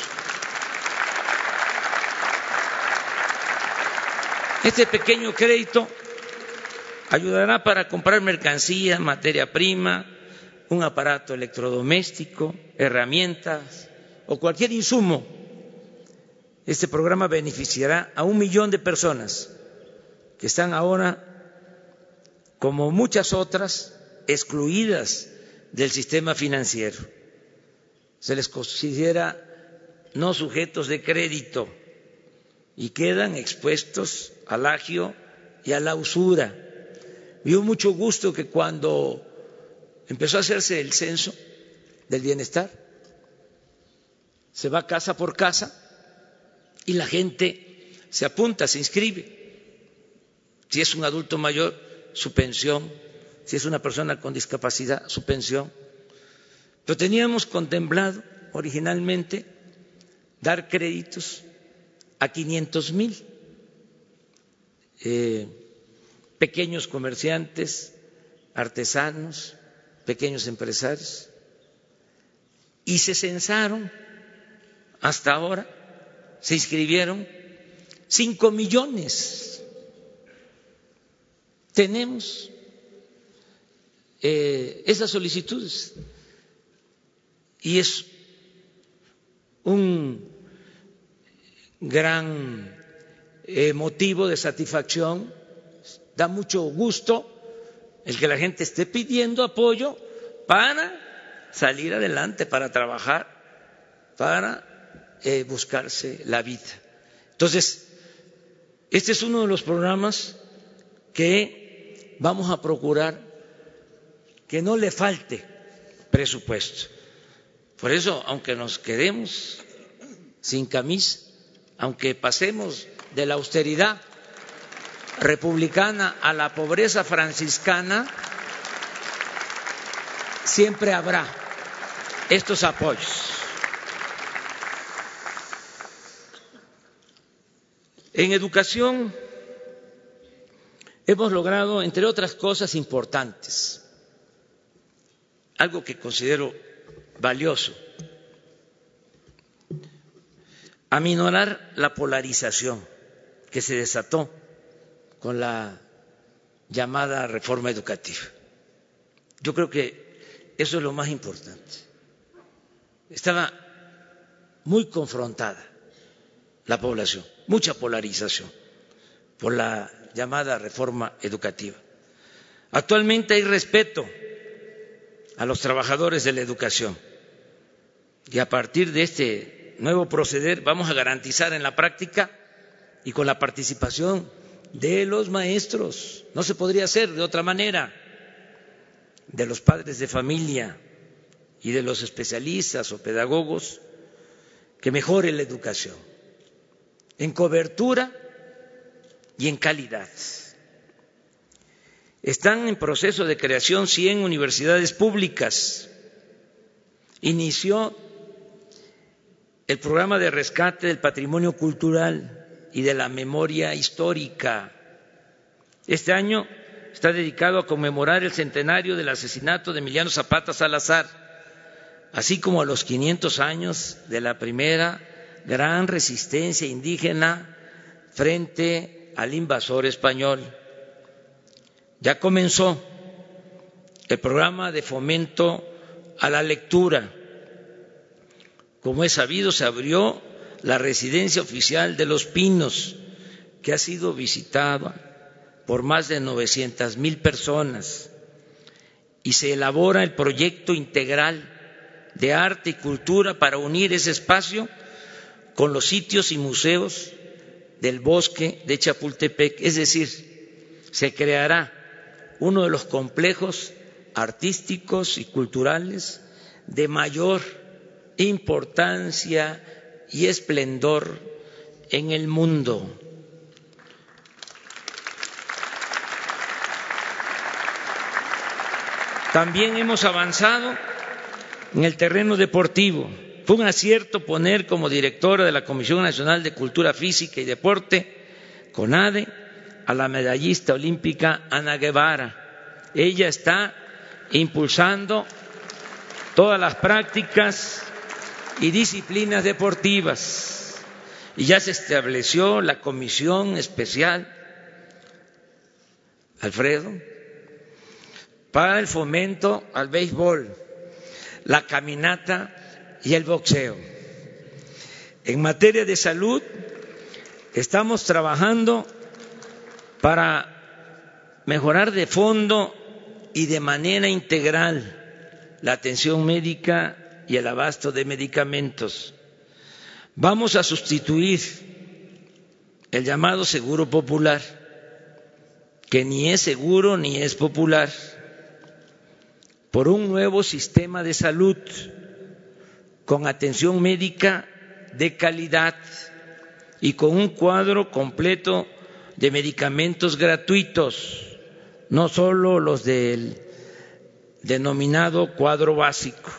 S1: Este pequeño crédito ayudará para comprar mercancía, materia prima, un aparato electrodoméstico, herramientas o cualquier insumo. Este programa beneficiará a un millón de personas que están ahora, como muchas otras, excluidas del sistema financiero. Se les considera no sujetos de crédito y quedan expuestos al agio y a la usura. Dio mucho gusto que cuando empezó a hacerse el censo del bienestar, se va casa por casa y la gente se apunta, se inscribe. Si es un adulto mayor, su pensión. Si es una persona con discapacidad, su pensión. Pero teníamos contemplado originalmente dar créditos a 500 mil eh, pequeños comerciantes, artesanos, pequeños empresarios, y se censaron hasta ahora, se inscribieron cinco millones. Tenemos eh, esas solicitudes y es un gran eh, motivo de satisfacción, da mucho gusto el que la gente esté pidiendo apoyo para salir adelante, para trabajar, para buscarse la vida. Entonces, este es uno de los programas que vamos a procurar que no le falte presupuesto. Por eso, aunque nos quedemos sin camisa, aunque pasemos de la austeridad republicana a la pobreza franciscana, siempre habrá estos apoyos. En educación hemos logrado, entre otras cosas importantes, algo que considero valioso, aminorar la polarización que se desató con la llamada reforma educativa. Yo creo que eso es lo más importante. Estaba muy confrontada la población, mucha polarización por la llamada reforma educativa. Actualmente hay respeto a los trabajadores de la educación y a partir de este nuevo proceder vamos a garantizar en la práctica y con la participación de los maestros, no se podría hacer de otra manera, de los padres de familia y de los especialistas o pedagogos, que mejore la educación en cobertura y en calidad. Están en proceso de creación 100 universidades públicas. Inició el programa de rescate del patrimonio cultural y de la memoria histórica. Este año está dedicado a conmemorar el centenario del asesinato de Emiliano Zapata Salazar, así como a los 500 años de la primera gran resistencia indígena frente al invasor español. Ya comenzó el programa de fomento a la lectura. Como es sabido, se abrió la residencia oficial de Los Pinos, que ha sido visitada por más de 900 mil personas, y se elabora el proyecto integral de arte y cultura para unir ese espacio con los sitios y museos del bosque de Chapultepec. Es decir, se creará uno de los complejos artísticos y culturales de mayor importancia y esplendor en el mundo. También hemos avanzado en el terreno deportivo. Fue un acierto poner como directora de la Comisión Nacional de Cultura Física y Deporte, CONADE, a la medallista olímpica Ana Guevara. Ella está impulsando todas las prácticas y disciplinas deportivas y ya se estableció la comisión especial, Alfredo, para el fomento al béisbol, la caminata y el boxeo. En materia de salud, estamos trabajando para mejorar de fondo y de manera integral la atención médica y el abasto de medicamentos. Vamos a sustituir el llamado seguro popular, que ni es seguro ni es popular, por un nuevo sistema de salud con atención médica de calidad y con un cuadro completo de medicamentos gratuitos no solo los del denominado cuadro básico.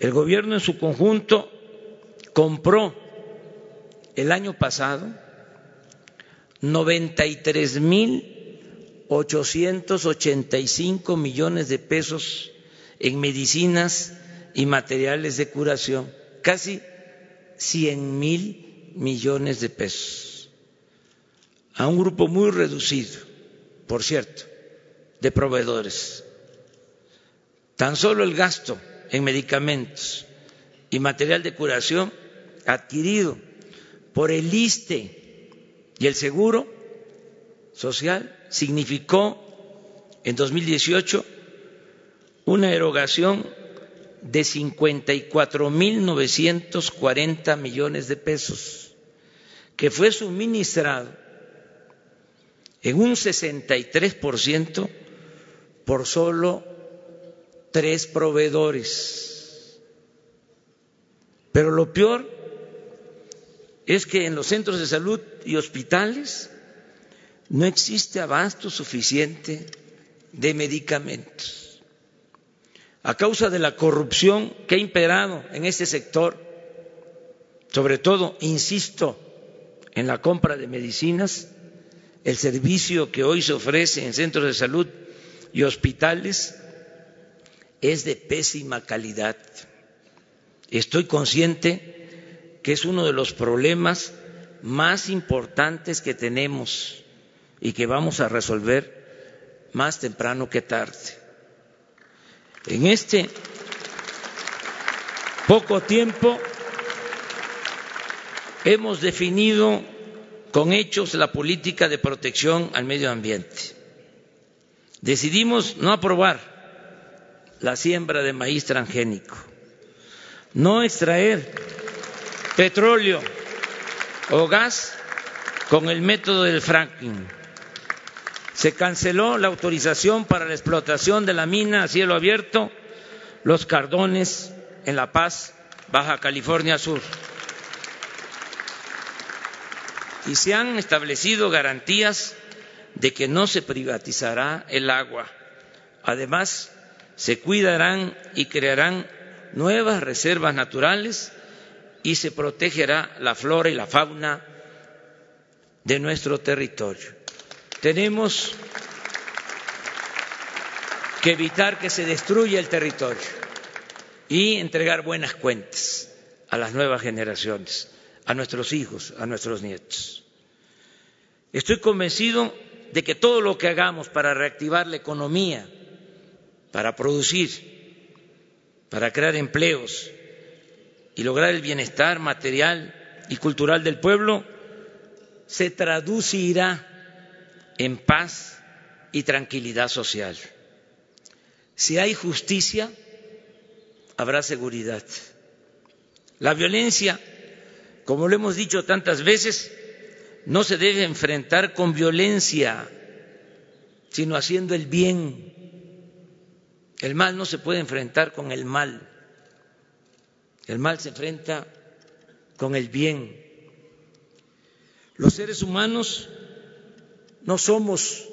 S1: El gobierno en su conjunto compró el año pasado 93 mil 885 millones de pesos en medicinas y materiales de curación, casi 100 mil millones de pesos, a un grupo muy reducido por cierto, de proveedores. Tan solo el gasto en medicamentos y material de curación adquirido por el ISTE y el Seguro Social significó en 2018 una erogación de 54.940 millones de pesos que fue suministrado en un 63% por solo tres proveedores. Pero lo peor es que en los centros de salud y hospitales no existe abasto suficiente de medicamentos. A causa de la corrupción que ha imperado en este sector, sobre todo, insisto, en la compra de medicinas, el servicio que hoy se ofrece en centros de salud y hospitales es de pésima calidad. Estoy consciente que es uno de los problemas más importantes que tenemos y que vamos a resolver más temprano que tarde. En este poco tiempo hemos definido con hechos la política de protección al medio ambiente. Decidimos no aprobar la siembra de maíz transgénico, no extraer petróleo o gas con el método del fracking. Se canceló la autorización para la explotación de la mina a cielo abierto Los Cardones en La Paz, Baja California Sur y se han establecido garantías de que no se privatizará el agua. Además, se cuidarán y crearán nuevas reservas naturales y se protegerá la flora y la fauna de nuestro territorio. Tenemos que evitar que se destruya el territorio y entregar buenas cuentas a las nuevas generaciones, a nuestros hijos, a nuestros nietos. Estoy convencido de que todo lo que hagamos para reactivar la economía, para producir, para crear empleos y lograr el bienestar material y cultural del pueblo, se traducirá en paz y tranquilidad social. Si hay justicia, habrá seguridad. La violencia, como lo hemos dicho tantas veces, no se debe enfrentar con violencia, sino haciendo el bien. El mal no se puede enfrentar con el mal. El mal se enfrenta con el bien. Los seres humanos no somos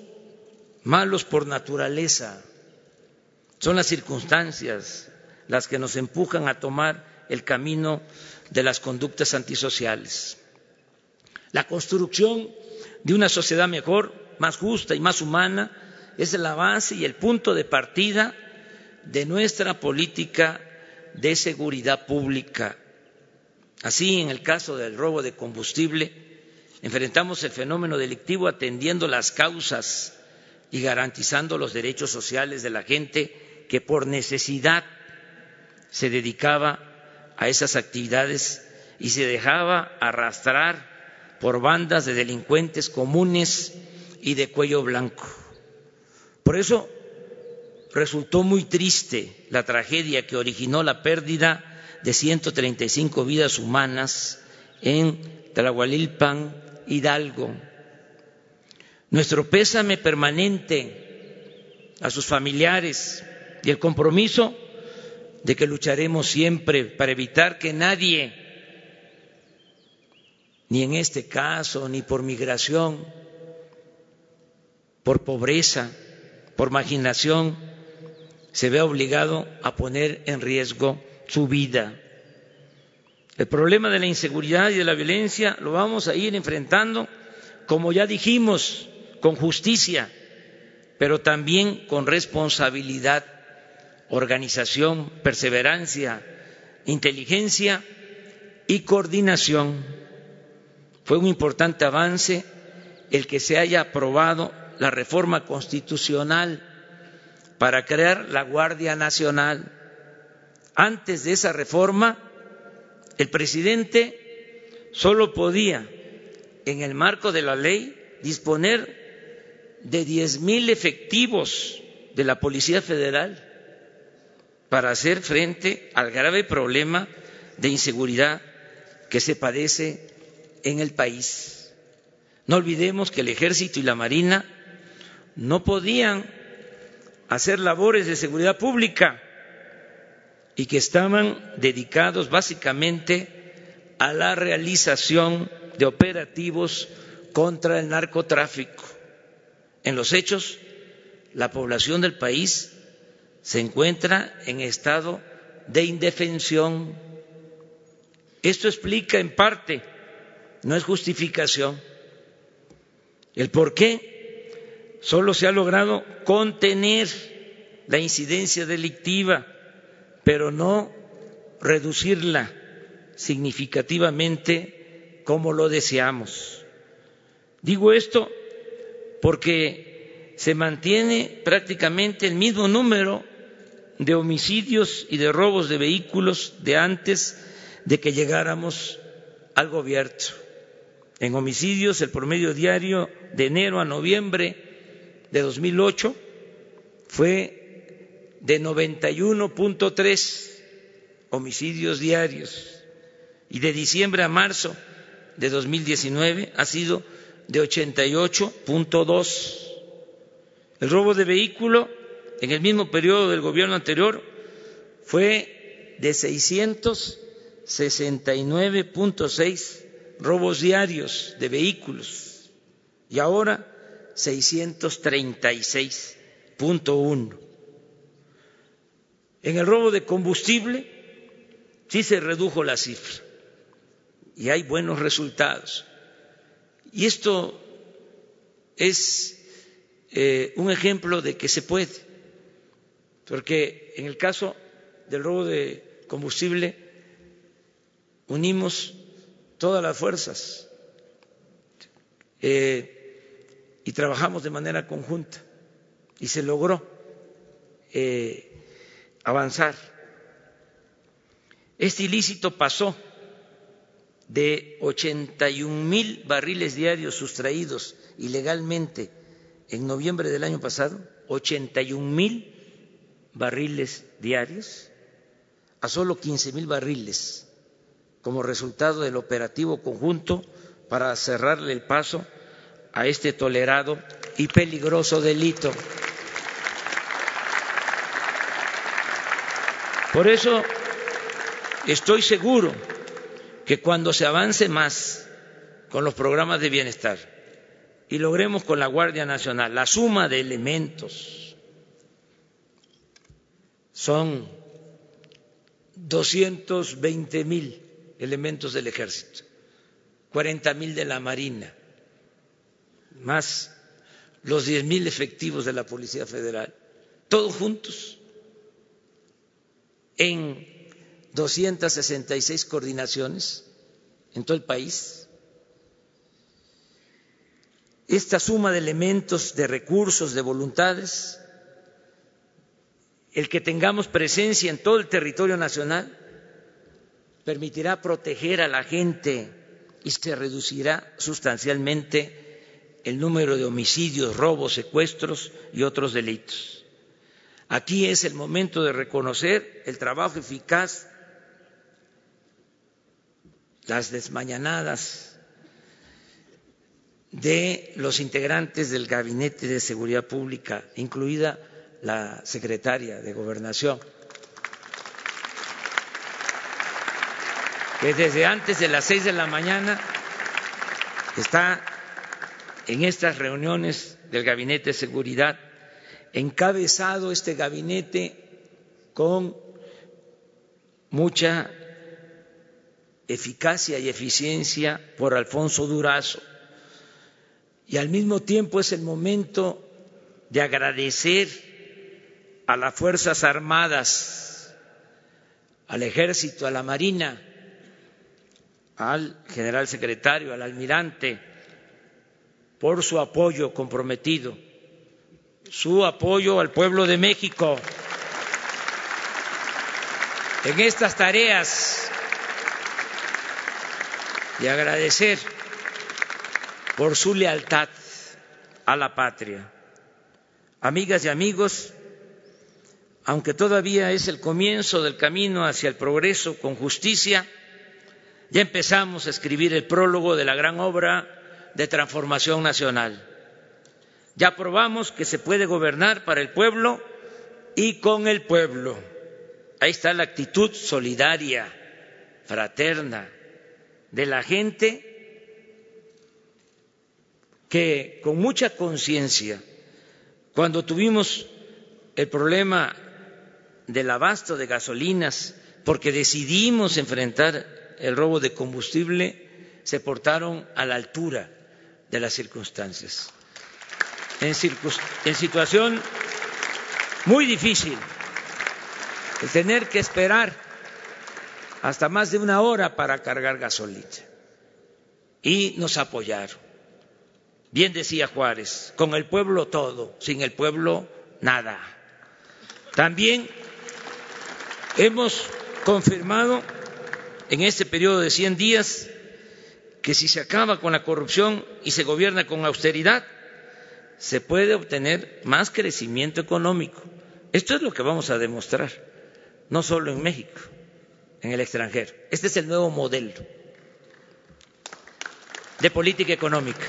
S1: malos por naturaleza, son las circunstancias las que nos empujan a tomar el camino de las conductas antisociales. La construcción de una sociedad mejor, más justa y más humana es la base y el punto de partida de nuestra política de seguridad pública. Así, en el caso del robo de combustible, enfrentamos el fenómeno delictivo atendiendo las causas y garantizando los derechos sociales de la gente que por necesidad se dedicaba a esas actividades y se dejaba arrastrar por bandas de delincuentes comunes y de cuello blanco. Por eso resultó muy triste la tragedia que originó la pérdida de 135 vidas humanas en Tlahualilpan, Hidalgo. Nuestro pésame permanente a sus familiares y el compromiso de que lucharemos siempre para evitar que nadie, ni en este caso, ni por migración, por pobreza, por marginación, se vea obligado a poner en riesgo su vida. El problema de la inseguridad y de la violencia lo vamos a ir enfrentando, como ya dijimos, con justicia, pero también con responsabilidad organización, perseverancia, inteligencia y coordinación. Fue un importante avance el que se haya aprobado la reforma constitucional para crear la Guardia Nacional. Antes de esa reforma, el presidente solo podía, en el marco de la ley, disponer de diez mil efectivos de la Policía Federal para hacer frente al grave problema de inseguridad que se padece en el país. No olvidemos que el ejército y la marina no podían hacer labores de seguridad pública y que estaban dedicados básicamente a la realización de operativos contra el narcotráfico. En los hechos, la población del país se encuentra en estado de indefensión. Esto explica en parte, no es justificación, el por qué solo se ha logrado contener la incidencia delictiva, pero no reducirla significativamente como lo deseamos. Digo esto porque se mantiene prácticamente el mismo número de homicidios y de robos de vehículos de antes de que llegáramos al gobierno. En homicidios, el promedio diario de enero a noviembre de 2008 fue de 91.3 homicidios diarios y de diciembre a marzo de 2019 ha sido de 88.2. El robo de vehículo en el mismo periodo del gobierno anterior fue de 669.6 robos diarios de vehículos y ahora 636.1. En el robo de combustible sí se redujo la cifra. Y hay buenos resultados. Y esto es eh, un ejemplo de que se puede. Porque en el caso del robo de combustible, unimos todas las fuerzas eh, y trabajamos de manera conjunta. Y se logró eh, avanzar. Este ilícito pasó de 81 mil barriles diarios sustraídos ilegalmente en noviembre del año pasado, 81 mil barriles diarios, a solo 15 mil barriles como resultado del operativo conjunto para cerrarle el paso a este tolerado y peligroso delito. Por eso estoy seguro que cuando se avance más con los programas de bienestar y logremos con la Guardia Nacional la suma de elementos, son 220 mil elementos del ejército, 40 mil de la Marina, más los 10 mil efectivos de la Policía Federal, todos juntos en 266 coordinaciones en todo el país. Esta suma de elementos, de recursos, de voluntades, el que tengamos presencia en todo el territorio nacional, permitirá proteger a la gente y se reducirá sustancialmente el número de homicidios, robos, secuestros y otros delitos. Aquí es el momento de reconocer el trabajo eficaz las desmañanadas de los integrantes del Gabinete de Seguridad Pública, incluida la secretaria de Gobernación, que desde antes de las seis de la mañana está en estas reuniones del Gabinete de Seguridad, encabezado este gabinete con mucha eficacia y eficiencia por Alfonso Durazo. Y al mismo tiempo es el momento de agradecer a las Fuerzas Armadas, al Ejército, a la Marina, al general secretario, al almirante, por su apoyo comprometido, su apoyo al pueblo de México en estas tareas y agradecer por su lealtad a la patria. Amigas y amigos, aunque todavía es el comienzo del camino hacia el progreso con justicia, ya empezamos a escribir el prólogo de la gran obra de transformación nacional. Ya probamos que se puede gobernar para el pueblo y con el pueblo. Ahí está la actitud solidaria, fraterna, de la gente que con mucha conciencia, cuando tuvimos el problema del abasto de gasolinas, porque decidimos enfrentar el robo de combustible, se portaron a la altura de las circunstancias. En, situación muy difícil, de tener que esperar hasta más de una hora para cargar gasolina. Y nos apoyaron. Bien decía Juárez, con el pueblo todo, sin el pueblo nada. También hemos confirmado en este periodo de 100 días que si se acaba con la corrupción y se gobierna con austeridad, se puede obtener más crecimiento económico. Esto es lo que vamos a demostrar, no solo en México, en el extranjero. Este es el nuevo modelo de política económica.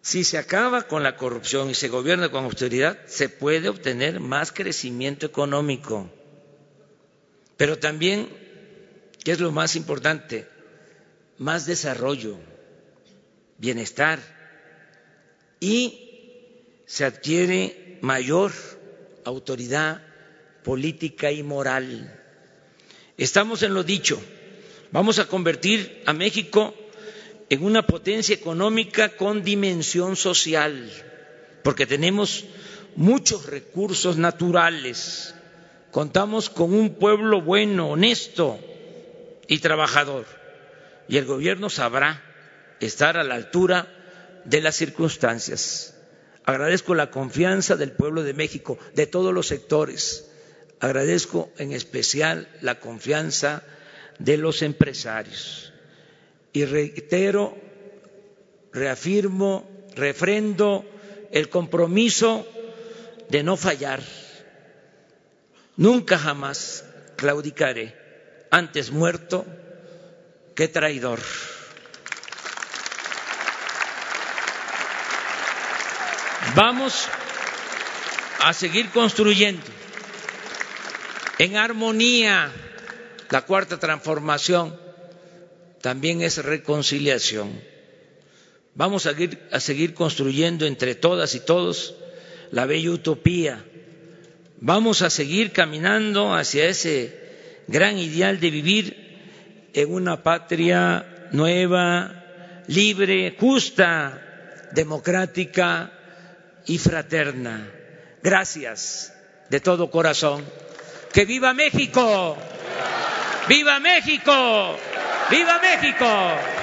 S1: Si se acaba con la corrupción y se gobierna con austeridad, se puede obtener más crecimiento económico. Pero también, ¿qué es lo más importante? Más desarrollo, bienestar y se adquiere mayor autoridad política y moral. Estamos en lo dicho, vamos a convertir a México en una potencia económica con dimensión social, porque tenemos muchos recursos naturales, contamos con un pueblo bueno, honesto y trabajador, y el gobierno sabrá estar a la altura de las circunstancias. Agradezco la confianza del pueblo de México, de todos los sectores. Agradezco en especial la confianza de los empresarios. Y reitero, reafirmo, refrendo el compromiso de no fallar. Nunca jamás claudicaré, antes muerto que traidor. Vamos a seguir construyendo en armonía. La cuarta transformación también es reconciliación. Vamos a seguir, a seguir construyendo entre todas y todos la bella utopía. Vamos a seguir caminando hacia ese gran ideal de vivir en una patria nueva, libre, justa, democrática y fraterna. Gracias de todo corazón. ¡Que viva México! ¡Viva México! ¡Viva México!